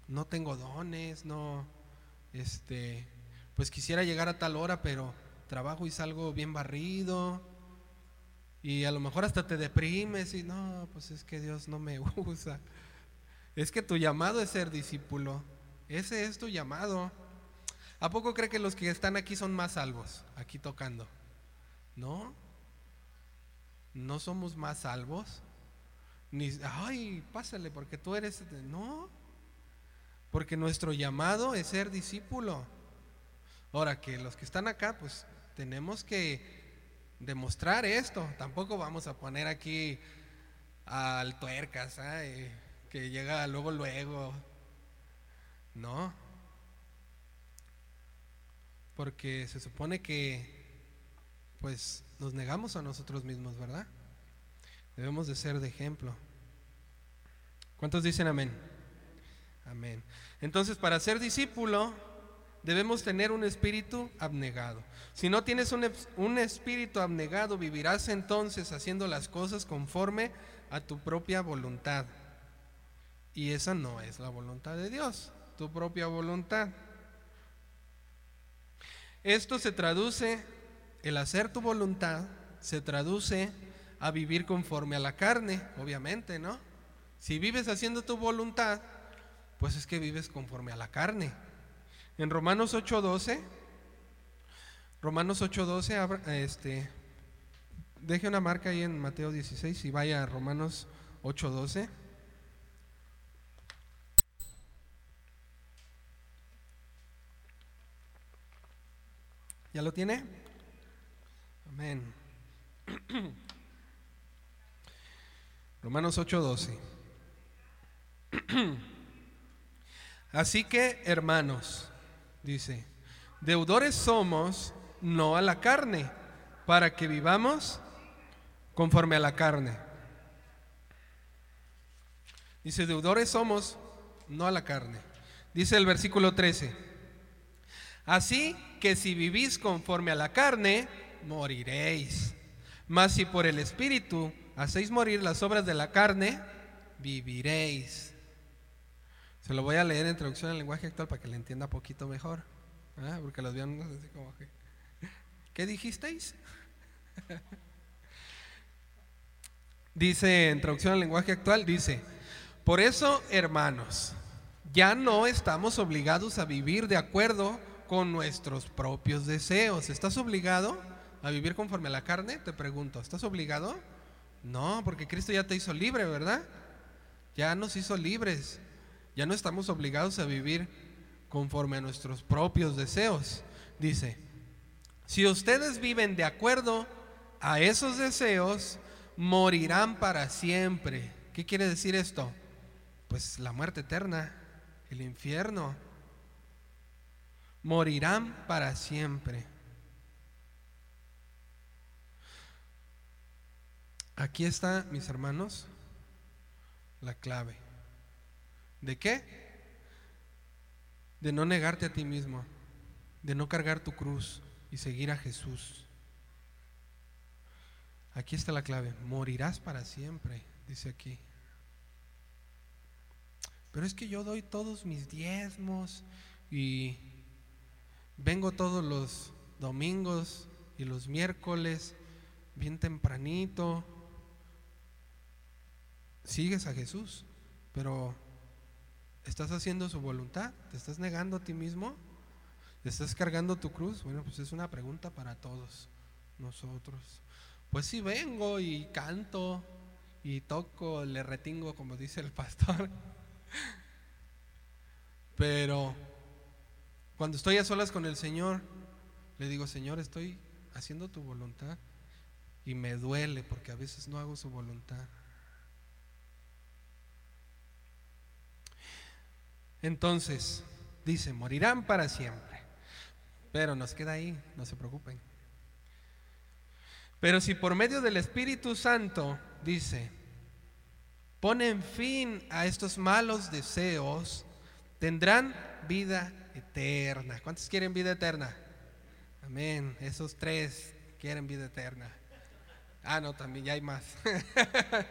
no tengo dones, no, este, pues quisiera llegar a tal hora, pero trabajo y salgo bien barrido y a lo mejor hasta te deprimes y no, pues es que Dios no me usa. Es que tu llamado es ser discípulo. Ese es tu llamado. ¿A poco cree que los que están aquí son más salvos, aquí tocando? No. No somos más salvos. Ni, ay, pásale porque tú eres... No. Porque nuestro llamado es ser discípulo. Ahora que los que están acá, pues tenemos que demostrar esto. Tampoco vamos a poner aquí al tuercas, que llega luego, luego. No. Porque se supone que pues nos negamos a nosotros mismos, ¿verdad? Debemos de ser de ejemplo. ¿Cuántos dicen amén? Amén. Entonces, para ser discípulo, debemos tener un espíritu abnegado. Si no tienes un, espíritu abnegado, vivirás entonces haciendo las cosas conforme a tu propia voluntad. Y esa no es la voluntad de Dios, tu propia voluntad. Esto se traduce, el hacer tu voluntad, se traduce a vivir conforme a la carne, obviamente, ¿no? Si vives haciendo tu voluntad, pues es que vives conforme a la carne. En Romanos 8:12, Romanos 8:12, este, deje una marca ahí en Mateo 16 y vaya a Romanos 8:12. ¿Ya lo tiene? Amén. Romanos 8:12. Así que, hermanos, dice, deudores somos no a la carne, para que vivamos conforme a la carne. Dice, deudores somos no a la carne. Dice el versículo 13, así que si vivís conforme a la carne, moriréis. Mas si por el Espíritu hacéis morir las obras de la carne, viviréis. Se lo voy a leer en traducción al lenguaje actual para que le entienda un poquito mejor. Porque los vean así como que. ¿Qué dijisteis? dice en traducción al lenguaje actual, dice, por eso, hermanos, ya no estamos obligados a vivir de acuerdo con nuestros propios deseos. ¿Estás obligado a vivir conforme a la carne? Te pregunto, ¿estás obligado? No, porque Cristo ya te hizo libre, ¿verdad? Ya nos hizo libres. Ya no estamos obligados a vivir conforme a nuestros propios deseos. Dice, si ustedes viven de acuerdo a esos deseos, morirán para siempre. ¿Qué quiere decir esto? Pues la muerte eterna, el infierno. Morirán para siempre. Aquí está, mis hermanos, la clave. ¿De qué? De no negarte a ti mismo, de no cargar tu cruz y seguir a Jesús. Aquí está la clave. Morirás para siempre, dice aquí. Pero es que yo doy todos mis diezmos y vengo todos los domingos y los miércoles bien tempranito. Sigues a Jesús, pero ¿estás haciendo su voluntad? ¿Te estás negando a ti mismo? ¿Te estás cargando tu cruz? Bueno, pues es una pregunta para todos nosotros. Pues sí vengo y canto y toco, le retingo, como dice el pastor. Pero cuando estoy a solas con el Señor, le digo, Señor, estoy haciendo tu voluntad. Y me duele porque a veces no hago su voluntad. Entonces, dice, morirán para siempre. Pero nos queda ahí, no se preocupen. Pero si por medio del Espíritu Santo, dice, ponen fin a estos malos deseos, tendrán vida eterna. ¿Cuántos quieren vida eterna? Amén. Esos tres quieren vida eterna. Ah, no, también ya hay más.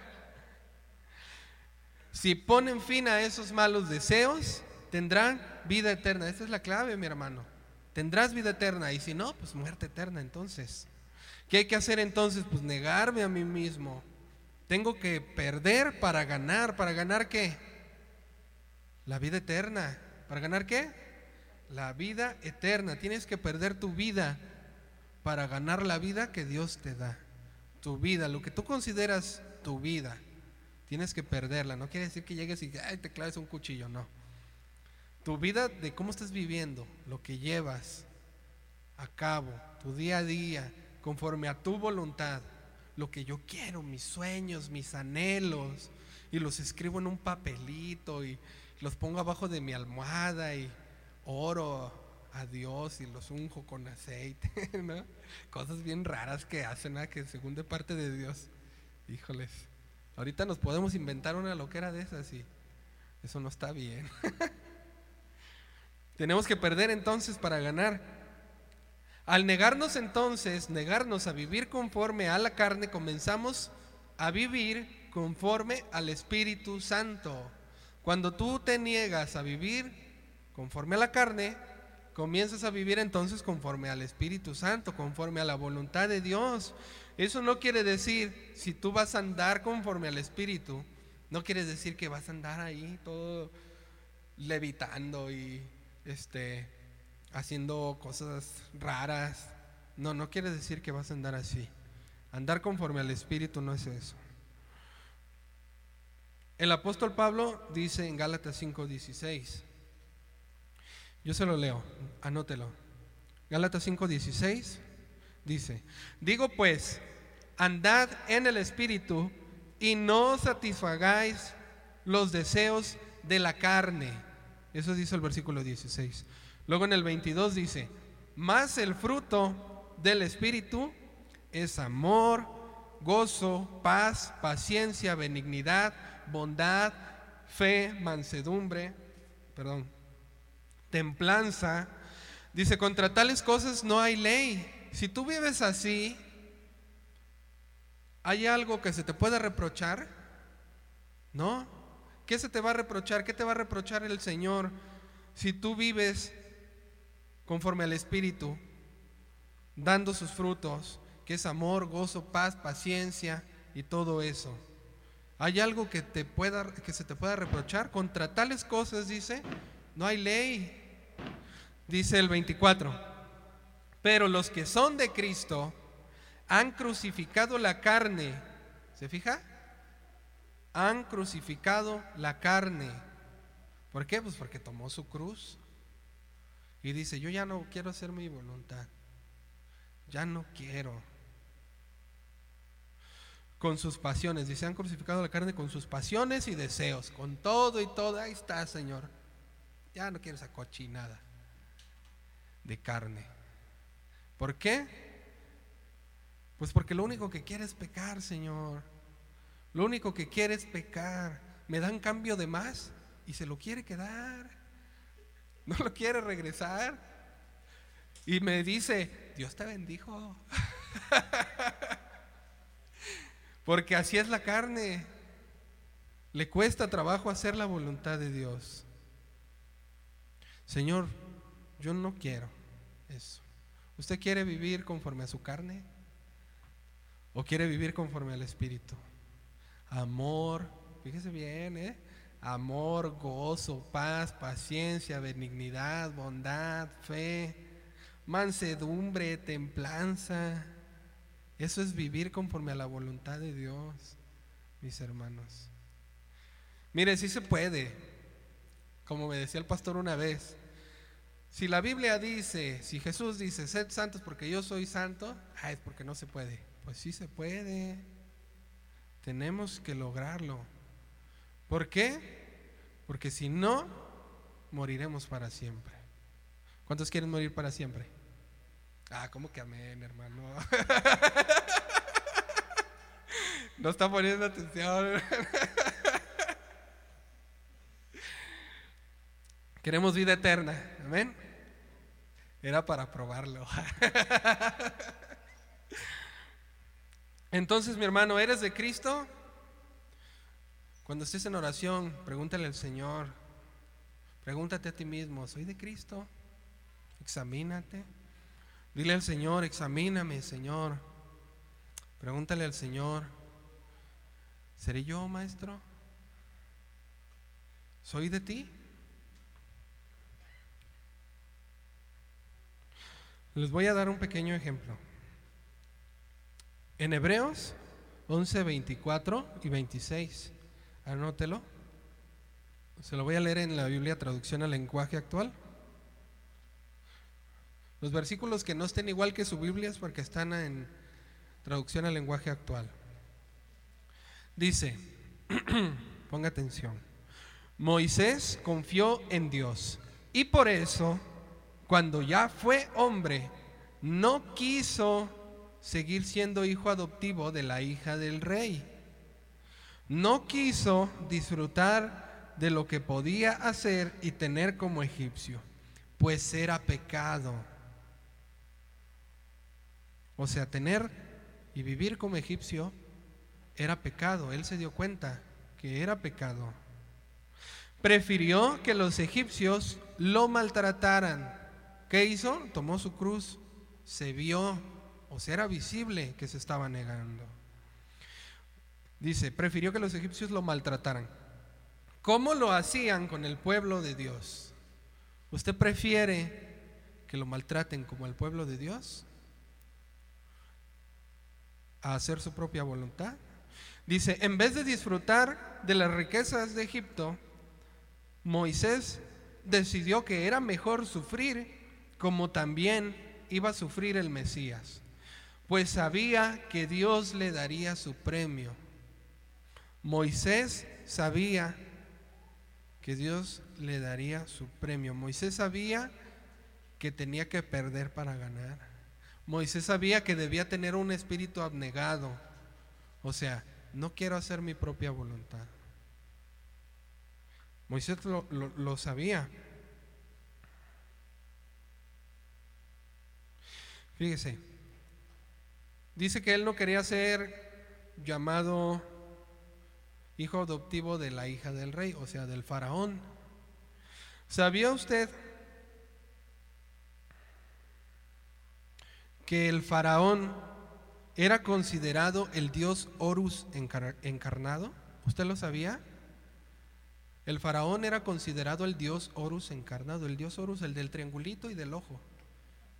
si ponen fin a esos malos deseos, tendrán vida eterna. Esa es la clave, mi hermano. Tendrás vida eterna. Y si no, pues muerte eterna entonces. ¿Qué hay que hacer entonces? Pues negarme a mí mismo. Tengo que perder para ganar. ¿Para ganar qué? La vida eterna. ¿Para ganar qué? La vida eterna. Tienes que perder tu vida para ganar la vida que Dios te da. Tu vida, lo que tú consideras tu vida. Tienes que perderla. No quiere decir que llegues y te claves un cuchillo, no. Tu vida de cómo estás viviendo, lo que llevas a cabo, tu día a día, conforme a tu voluntad, lo que yo quiero, mis sueños, mis anhelos, y los escribo en un papelito y los pongo abajo de mi almohada y oro a Dios y los unjo con aceite, Cosas bien raras que hacen, que según de parte de Dios, híjoles, ahorita nos podemos inventar una loquera de esas y eso no está bien. Tenemos que perder entonces para ganar. Al negarnos entonces, negarnos a vivir conforme a la carne, comenzamos a vivir conforme al Espíritu Santo. Cuando tú te niegas a vivir conforme a la carne, comienzas a vivir entonces conforme al Espíritu Santo, conforme a la voluntad de Dios. Eso no quiere decir, si tú vas a andar conforme al Espíritu, no quiere decir que vas a andar ahí todo levitando y este haciendo cosas raras. No, no quiere decir que vas a andar así. Andar conforme al Espíritu no es eso. El apóstol Pablo dice en Gálatas 5:16, yo se lo leo, anótelo. Gálatas 5:16 dice, digo pues, andad en el Espíritu y no satisfagáis los deseos de la carne. Eso dice el versículo 16. Luego en el 22 dice, más el fruto del Espíritu es amor, gozo, paz, paciencia, benignidad, bondad, fe, mansedumbre, perdón, templanza. Dice, contra tales cosas no hay ley. Si tú vives así, ¿hay algo que se te pueda reprochar? ¿No? ¿Qué se te va a reprochar? ¿Qué te va a reprochar el Señor si tú vives conforme al Espíritu, dando sus frutos, que es amor, gozo, paz, paciencia y todo eso. ¿Hay algo que, te pueda, que se te pueda reprochar? Contra tales cosas, dice, no hay ley. Dice el 24, pero los que son de Cristo han crucificado la carne. ¿Se fija? Han crucificado la carne. ¿Por qué? Pues porque tomó su cruz. Y dice, yo ya no quiero hacer mi voluntad. Ya no quiero. Con sus pasiones. Dice, han crucificado la carne con sus pasiones y deseos. Con todo y todo. Ahí está, Señor. Ya no quiero esa cochinada de carne. ¿Por qué? Pues porque lo único que quiere es pecar, Señor. Lo único que quiere es pecar. Me dan cambio de más y se lo quiere quedar. No lo quiere regresar. Y me dice, Dios te bendijo. porque así es la carne. Le cuesta trabajo hacer la voluntad de Dios. Señor, yo no quiero eso. ¿Usted quiere vivir conforme a su carne? ¿O quiere vivir conforme al Espíritu? Amor, fíjese bien, ¿eh? Amor, gozo, paz, paciencia, benignidad, bondad, fe, mansedumbre, templanza. Eso es vivir conforme a la voluntad de Dios, mis hermanos. Mire, sí se puede. Como me decía el pastor una vez, si la Biblia dice, si Jesús dice, sed santos porque yo soy santo, ah, es porque no se puede. Pues sí se puede. Tenemos que lograrlo. ¿Por qué? Porque si no, moriremos para siempre. ¿Cuántos quieren morir para siempre? Ah, ¿cómo que amén, hermano? no está poniendo atención. Queremos vida eterna. Amén. Era para probarlo. Entonces, mi hermano, ¿eres de Cristo? Cuando estés en oración, pregúntale al Señor. Pregúntate a ti mismo, ¿soy de Cristo? Examínate. Dile al Señor, examíname, Señor. Pregúntale al Señor, ¿seré yo, maestro? ¿Soy de ti? Les voy a dar un pequeño ejemplo. En Hebreos 11, 24 y 26, anótelo. Se lo voy a leer en la Biblia traducción al lenguaje actual. Los versículos que no estén igual que su Biblia es porque están en traducción al lenguaje actual. Dice, ponga atención, Moisés confió en Dios y por eso cuando ya fue hombre, no quiso seguir siendo hijo adoptivo de la hija del rey. No quiso disfrutar de lo que podía hacer y tener como egipcio, pues era pecado. O sea, tener y vivir como egipcio era pecado. Él se dio cuenta que era pecado. Prefirió que los egipcios lo maltrataran ¿Qué hizo? Tomó su cruz, se vio, sea, era visible que se estaba negando. Dice, prefirió que los egipcios lo maltrataran. ¿Cómo lo hacían con el pueblo de Dios? ¿Usted prefiere que lo maltraten como el pueblo de Dios? ¿A hacer su propia voluntad? Dice, en vez de disfrutar de las riquezas de Egipto, Moisés decidió que era mejor sufrir como también iba a sufrir el Mesías, pues sabía que Dios le daría su premio. Moisés sabía que Dios le daría su premio. Moisés sabía que tenía que perder para ganar. Moisés sabía que debía tener un espíritu abnegado. O sea, no quiero hacer mi propia voluntad. Moisés lo, lo sabía. Fíjese, dice que él no quería ser llamado hijo adoptivo de la hija del rey, o sea, del faraón. ¿Sabía usted que el faraón era considerado el dios Horus encarnado? ¿Usted lo sabía? El faraón era considerado el dios Horus encarnado, el dios Horus, el del triangulito y del ojo.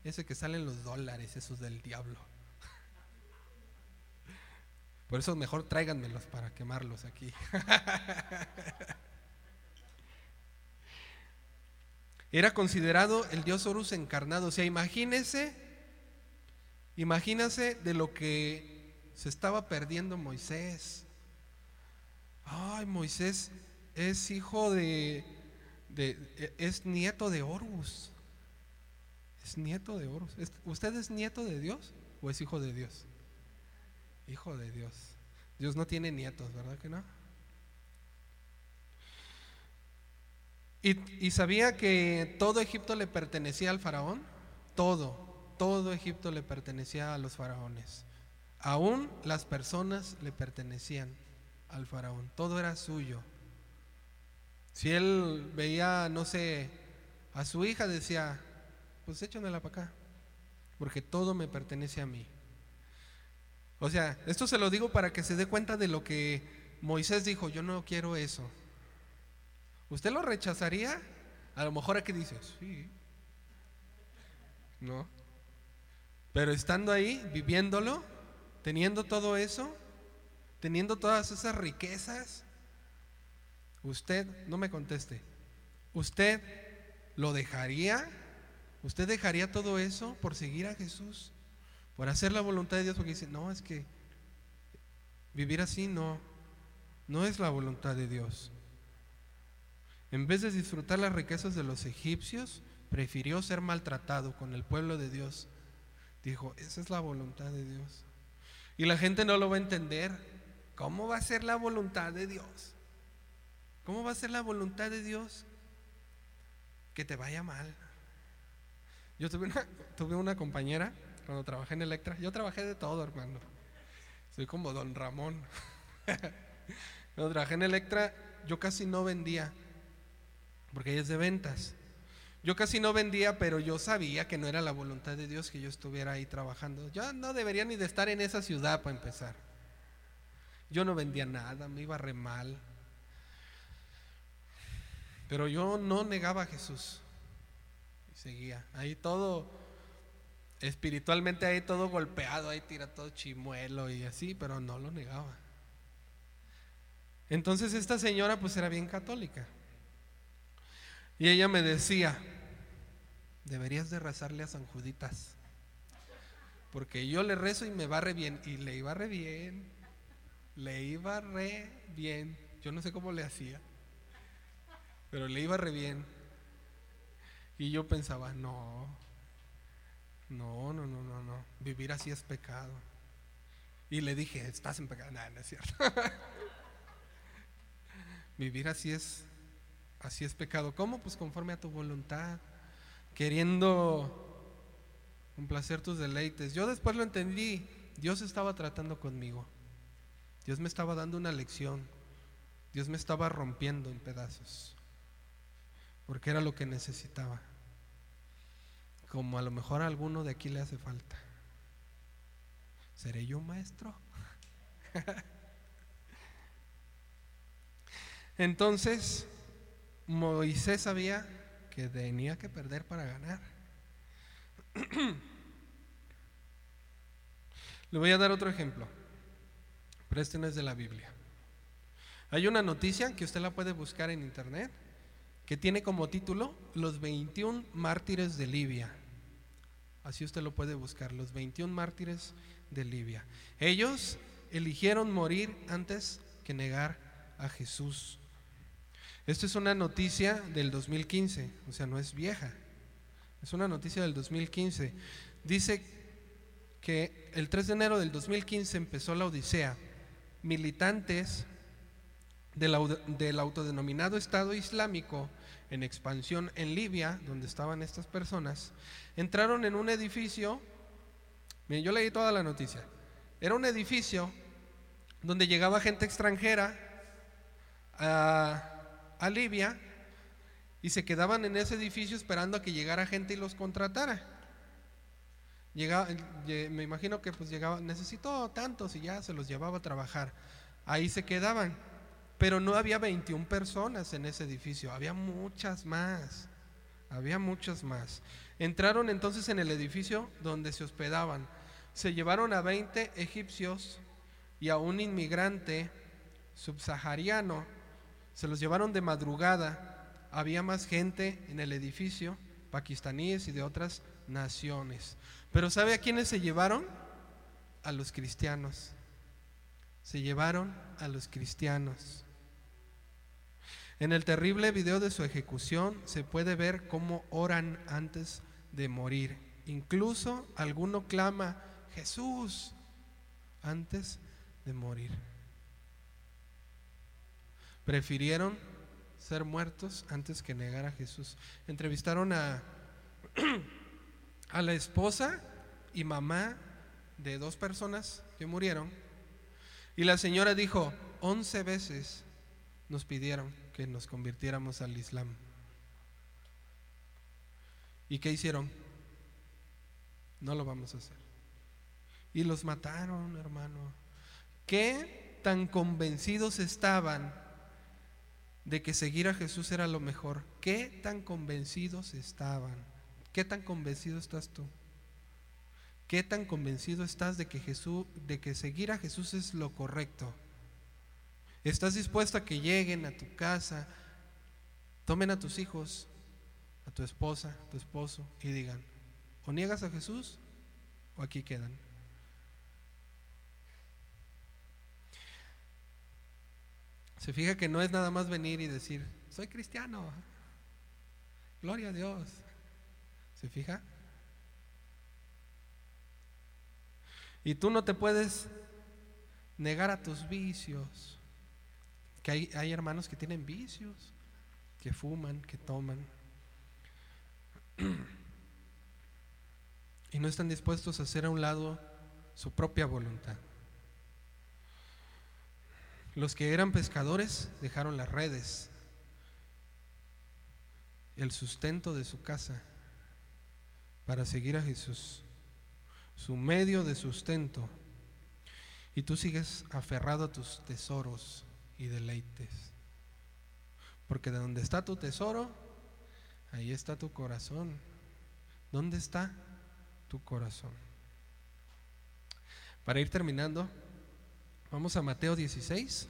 Ese que salen los dólares, esos del diablo. Por eso mejor tráiganmelos para quemarlos aquí. Era considerado el dios Horus encarnado. O sea, imagínese, imagínese de lo que se estaba perdiendo Moisés. Ay, Moisés es hijo de, es nieto de Horus. Es nieto de Horus. ¿Usted es nieto de Dios o es hijo de Dios? Hijo de Dios. Dios no tiene nietos, ¿verdad que no? Y, sabía que todo Egipto le pertenecía al faraón. Todo, todo Egipto le pertenecía a los faraones. Aún las personas le pertenecían al faraón. Todo era suyo. Si él veía, no sé, a su hija, decía, pues échamela para acá, porque todo me pertenece a mí. O sea, esto se lo digo para que se dé cuenta de lo que Moisés dijo, yo no quiero eso. ¿Usted lo rechazaría? A lo mejor aquí dice, sí. ¿No? Pero estando ahí, viviéndolo, teniendo todo eso, teniendo todas esas riquezas, usted, no me conteste, ¿usted lo dejaría? ¿Usted dejaría todo eso por seguir a Jesús? Por hacer la voluntad de Dios, porque dice, no, es que vivir así no, no es la voluntad de Dios. En vez de disfrutar las riquezas de los egipcios, prefirió ser maltratado con el pueblo de Dios. Dijo, esa es la voluntad de Dios. Y la gente no lo va a entender. ¿Cómo va a ser la voluntad de Dios? ¿Cómo va a ser la voluntad de Dios? Que te vaya mal. Yo tuve una, tuve una compañera cuando trabajé en Electra. Yo trabajé de todo, hermano. Soy como don Ramón. cuando trabajé en Electra, yo casi no vendía porque ella es de ventas. Yo casi no vendía, pero yo sabía que no era la voluntad de Dios que yo estuviera ahí trabajando. Yo no debería ni de estar en esa ciudad para empezar. Yo no vendía nada, me iba re mal. Pero yo no negaba a Jesús. Y seguía. Ahí todo, espiritualmente ahí todo golpeado, ahí tira todo chimuelo y así, pero no lo negaba. Entonces esta señora pues era bien católica. Y ella me decía, deberías de rezarle a San Juditas. Porque yo le rezo y me va re bien. Y le iba re bien. Le iba re bien. Yo no sé cómo le hacía. Pero le iba re bien. Y yo pensaba, no. No, no, no, no, no. Vivir así es pecado. Y le dije, estás en pecado. No, no es cierto. Vivir así es Así es pecado. ¿Cómo? Pues conforme a tu voluntad, queriendo complacer tus deleites. Yo después lo entendí. Dios estaba tratando conmigo. Dios me estaba dando una lección. Dios me estaba rompiendo en pedazos. Porque era lo que necesitaba. Como a lo mejor a alguno de aquí le hace falta. ¿Seré yo maestro? Entonces, Moisés sabía que tenía que perder para ganar. Le voy a dar otro ejemplo, pero este no es de la Biblia. Hay una noticia que usted la puede buscar en internet que tiene como título Los 21 mártires de Libia. Así usted lo puede buscar, los 21 mártires de Libia. Ellos eligieron morir antes que negar a Jesús. Esto es una noticia del 2015, o sea, no es vieja. Es una noticia del 2015. Dice que el 3 de enero del 2015 empezó la Odisea. Militantes del, del autodenominado Estado Islámico en expansión en Libia, donde estaban estas personas, entraron en un edificio, miren, yo leí toda la noticia, era un edificio donde llegaba gente extranjera a a Libia y se quedaban en ese edificio esperando a que llegara gente y los contratara. Llegaba, me imagino que pues llegaba, necesito tantos y ya se los llevaba a trabajar. Ahí se quedaban. Pero no había 21 personas en ese edificio, había muchas más, había muchas más. Entraron entonces en el edificio donde se hospedaban. Se llevaron a 20 egipcios y a un inmigrante subsahariano. Se los llevaron de madrugada. Había más gente en el edificio, pakistaníes y de otras naciones. Pero ¿sabe a quiénes se llevaron? A los cristianos. Se llevaron a los cristianos. En el terrible video de su ejecución se puede ver cómo oran antes de morir. Incluso alguno clama, Jesús, antes de morir. Prefirieron ser muertos antes que negar a Jesús. Entrevistaron a, a la esposa y mamá de dos personas que murieron. Y la señora dijo, once veces nos pidieron que nos convirtiéramos al Islam. ¿Y qué hicieron? No lo vamos a hacer. Y los mataron, hermano. ¿Qué tan convencidos estaban de que seguir a Jesús era lo mejor? ¿Qué tan convencidos estaban? ¿Qué tan convencido estás tú? ¿Qué tan convencido estás de que Jesús de que seguir a Jesús es lo correcto? ¿Estás dispuesto a que lleguen a tu casa, tomen a tus hijos, a tu esposa, a tu esposo y digan, o niegas a Jesús o aquí quedan? Se fija que no es nada más venir y decir, soy cristiano, gloria a Dios. ¿Se fija? Y tú no te puedes negar a tus vicios que hay, hermanos que tienen vicios, que fuman, que toman, y no están dispuestos a hacer a un lado su propia voluntad. Los que eran pescadores dejaron las redes, el sustento de su casa, para seguir a Jesús, su medio de sustento. Y tú sigues aferrado a tus tesoros, y deleites. Porque de donde está tu tesoro, ahí está tu corazón. ¿Dónde está tu corazón? Para ir terminando, vamos a Mateo 16,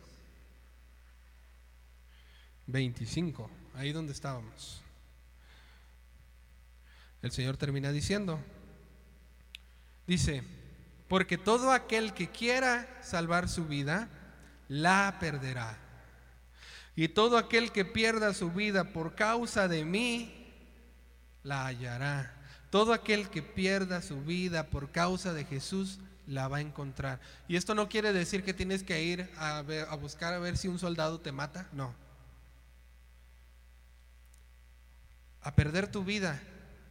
25, ahí donde estábamos. El Señor termina diciendo, dice, porque todo aquel que quiera salvar su vida, la perderá. Y todo aquel que pierda su vida por causa de mí, la hallará. Todo aquel que pierda su vida por causa de Jesús, la va a encontrar. Y esto no quiere decir que tienes que ir a, a buscar a ver si un soldado te mata, no. A perder tu vida.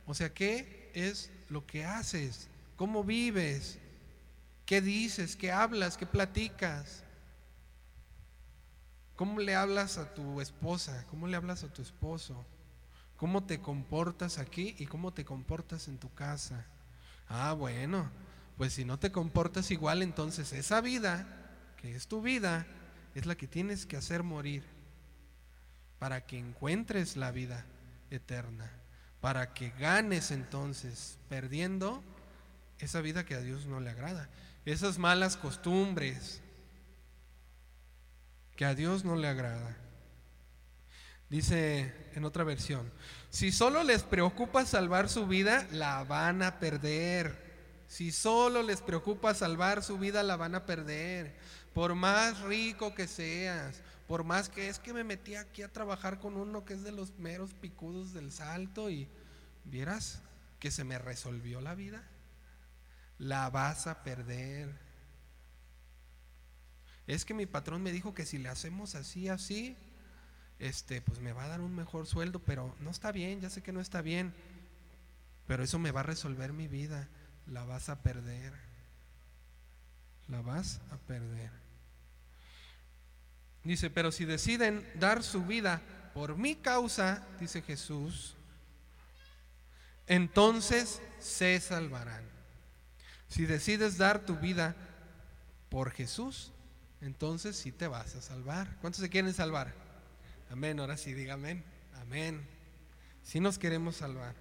O sea, ¿qué es lo que haces? ¿Cómo vives? ¿Qué dices? ¿Qué hablas? ¿Qué platicas? ¿Cómo le hablas a tu esposa? ¿Cómo le hablas a tu esposo? ¿Cómo te comportas aquí y cómo te comportas en tu casa? Ah, bueno, pues si no te comportas igual, entonces esa vida, que es tu vida, es la que tienes que hacer morir para que encuentres la vida eterna, para que ganes entonces, perdiendo esa vida que a Dios no le agrada, esas malas costumbres, que a Dios no le agrada. Dice en otra versión, si solo les preocupa salvar su vida, la van a perder. Si solo les preocupa salvar su vida, la van a perder. Por más rico que seas, por más que es que me metí aquí a trabajar con uno que es de los meros picudos del salto y vieras que se me resolvió la vida, la vas a perder. Es que mi patrón me dijo que si le hacemos así, así, este, pues me va a dar un mejor sueldo, pero no está bien, ya sé que no está bien, pero eso me va a resolver mi vida. La vas a perder. La vas a perder. Dice, pero si deciden dar su vida por mi causa, dice Jesús, entonces se salvarán. Si decides dar tu vida por Jesús, entonces sí te vas a salvar. ¿Cuántos se quieren salvar? Amén, ahora sí, diga amén. Amén. Sí nos queremos salvar.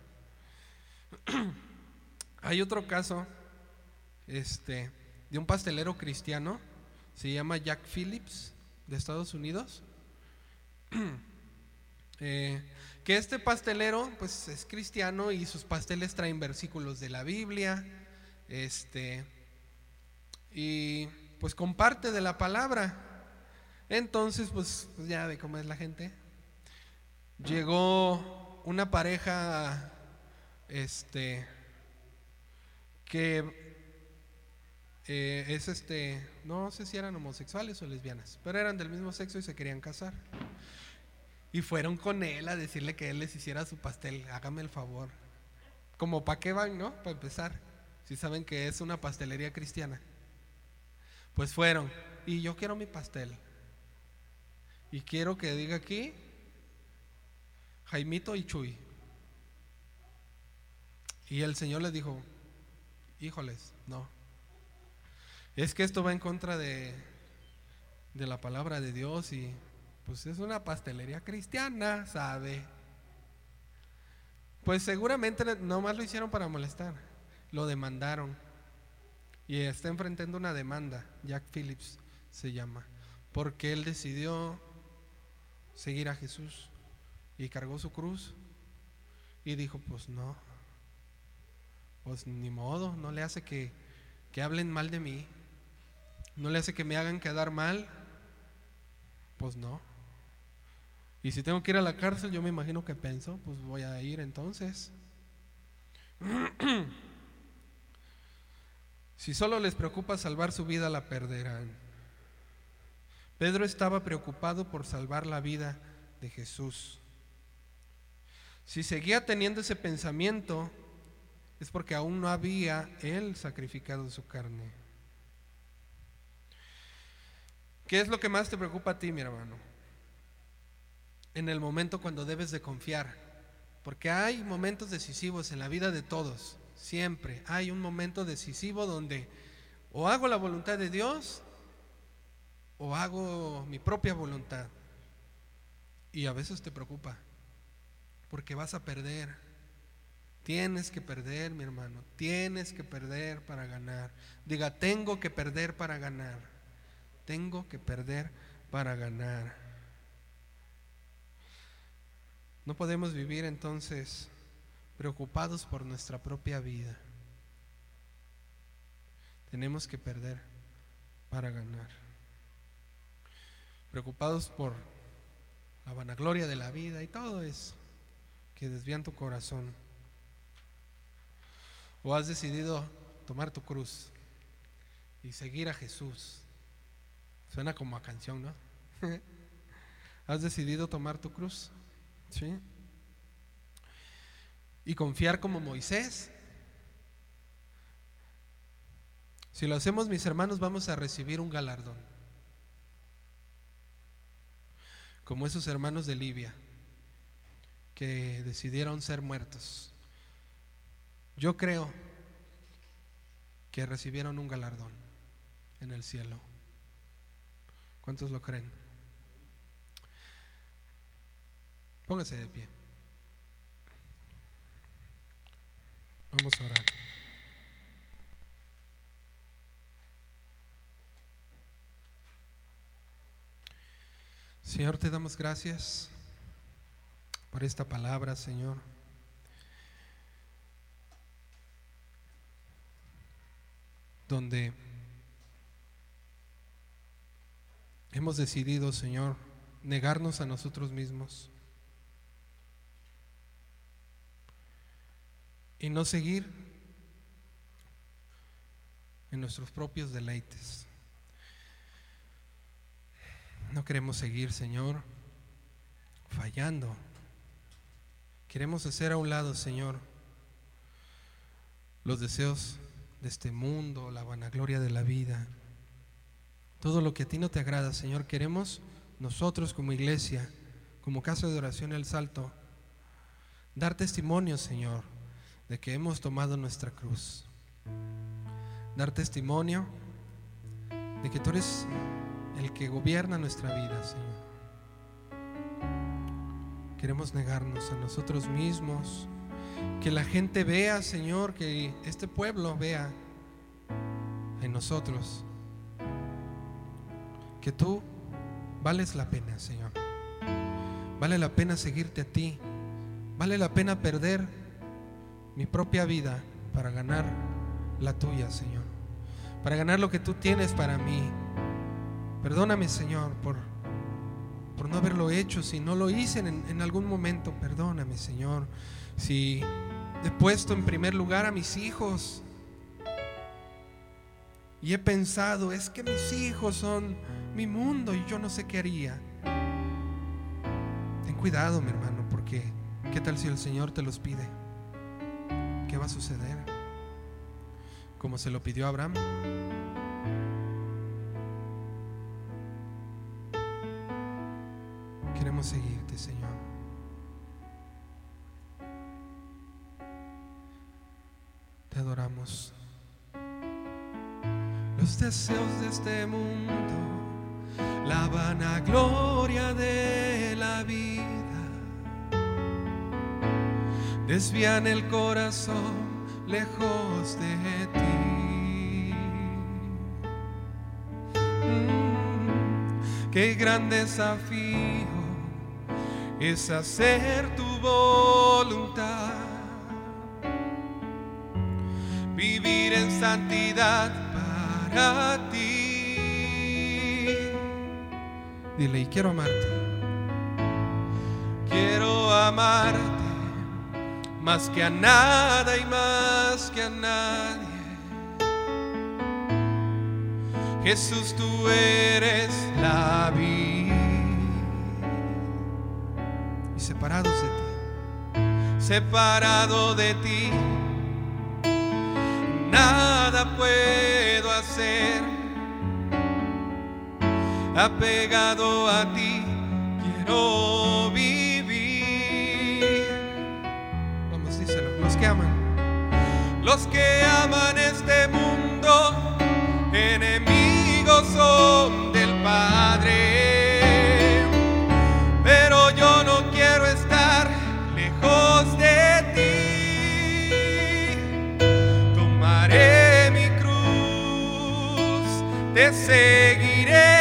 Hay otro caso este, de un pastelero cristiano, se llama Jack Phillips, de Estados Unidos. Eh, que este pastelero pues es cristiano y sus pasteles traen versículos de la Biblia, este, y pues comparte de la palabra. Entonces, pues, pues ya ve cómo es la gente. Llegó una pareja, este, que eh, es este, no sé si eran homosexuales o lesbianas, pero eran del mismo sexo y se querían casar. Y fueron con él a decirle que él les hiciera su pastel, hágame el favor. Como para qué van, ¿no? Para empezar, si saben que es una pastelería cristiana. Pues fueron, y yo quiero mi pastel. Y quiero que diga aquí, Jaimito y Chuy. Y el Señor les dijo, híjoles, no. Es que esto va en contra de, de la palabra de Dios y pues es una pastelería cristiana, ¿sabe? Pues seguramente nomás lo hicieron para molestar. Lo demandaron. Y está enfrentando una demanda, Jack Phillips se llama, porque él decidió seguir a Jesús y cargó su cruz y dijo, pues no, pues ni modo, no le hace que, que hablen mal de mí, no le hace que me hagan quedar mal, pues no. Y si tengo que ir a la cárcel, yo me imagino que pienso, pues voy a ir entonces. si solo les preocupa salvar su vida, la perderán. Pedro estaba preocupado por salvar la vida de Jesús. Si seguía teniendo ese pensamiento, es porque aún no había él sacrificado su carne. ¿Qué es lo que más te preocupa a ti, mi hermano? en el momento cuando debes de confiar. Porque hay momentos decisivos en la vida de todos, siempre. Hay un momento decisivo donde o hago la voluntad de Dios o hago mi propia voluntad. Y a veces te preocupa, porque vas a perder. Tienes que perder, mi hermano. Tienes que perder para ganar. Diga, tengo que perder para ganar. Tengo que perder para ganar. No podemos vivir entonces preocupados por nuestra propia vida. Tenemos que perder para ganar. Preocupados por la vanagloria de la vida y todo eso que desvían tu corazón. O has decidido tomar tu cruz y seguir a Jesús. Suena como a canción, ¿no? ¿Has decidido tomar tu cruz? ¿Sí? Y confiar como Moisés. Si lo hacemos, mis hermanos, vamos a recibir un galardón. Como esos hermanos de Libia que decidieron ser muertos. Yo creo que recibieron un galardón en el cielo. ¿Cuántos lo creen? Póngase de pie. Vamos a orar. Señor, te damos gracias por esta palabra, Señor. Donde hemos decidido, Señor, negarnos a nosotros mismos y no seguir en nuestros propios deleites. No queremos seguir, Señor, fallando. Queremos hacer a un lado, Señor, los deseos de este mundo, la vanagloria de la vida. Todo lo que a ti no te agrada, Señor, queremos nosotros como iglesia, como casa de oración El Salto, dar testimonio, Señor, de que hemos tomado nuestra cruz. Dar testimonio de que tú eres el que gobierna nuestra vida, Señor. Queremos negarnos a nosotros mismos, que la gente vea, Señor, que este pueblo vea en nosotros que tú vales la pena, Señor. Vale la pena seguirte a ti. Vale la pena perder mi propia vida para ganar la tuya, Señor. Para ganar lo que tú tienes para mí. Perdóname, Señor, por, por no haberlo hecho. Si no lo hice en, en algún momento, perdóname, Señor. Si he puesto en primer lugar a mis hijos y he pensado, es que mis hijos son mi mundo y yo no sé qué haría. Ten cuidado, mi hermano, porque ¿qué tal si el Señor te los pide? ¿Qué va a suceder? Como se lo pidió Abraham. Queremos seguirte, Señor. Te adoramos. Los deseos de este mundo, la vanagloria de la vida, desvían el corazón lejos de ti. Mm, qué gran desafío es hacer tu voluntad. Vivir en santidad para ti. Dile, y quiero amarte. Quiero amarte más que a nada y más que a nadie. Jesús, tú eres la vida. Y separados de ti, separado de ti, nada puedo hacer. Apegado a ti, quiero Los que aman este mundo, enemigos son del Padre. Pero yo no quiero estar lejos de ti. Tomaré mi cruz, te seguiré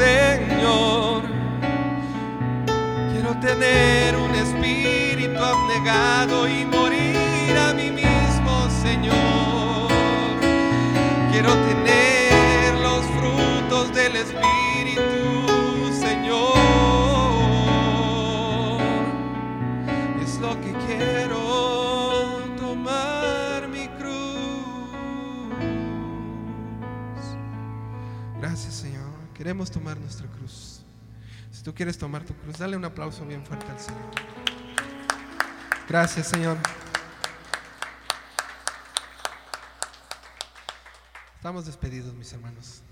Señor. Quiero tener un espíritu abnegado y morir Queremos tomar nuestra cruz. Si tú quieres tomar tu cruz, dale un aplauso bien fuerte al Señor. Gracias, Señor. Estamos despedidos, mis hermanos.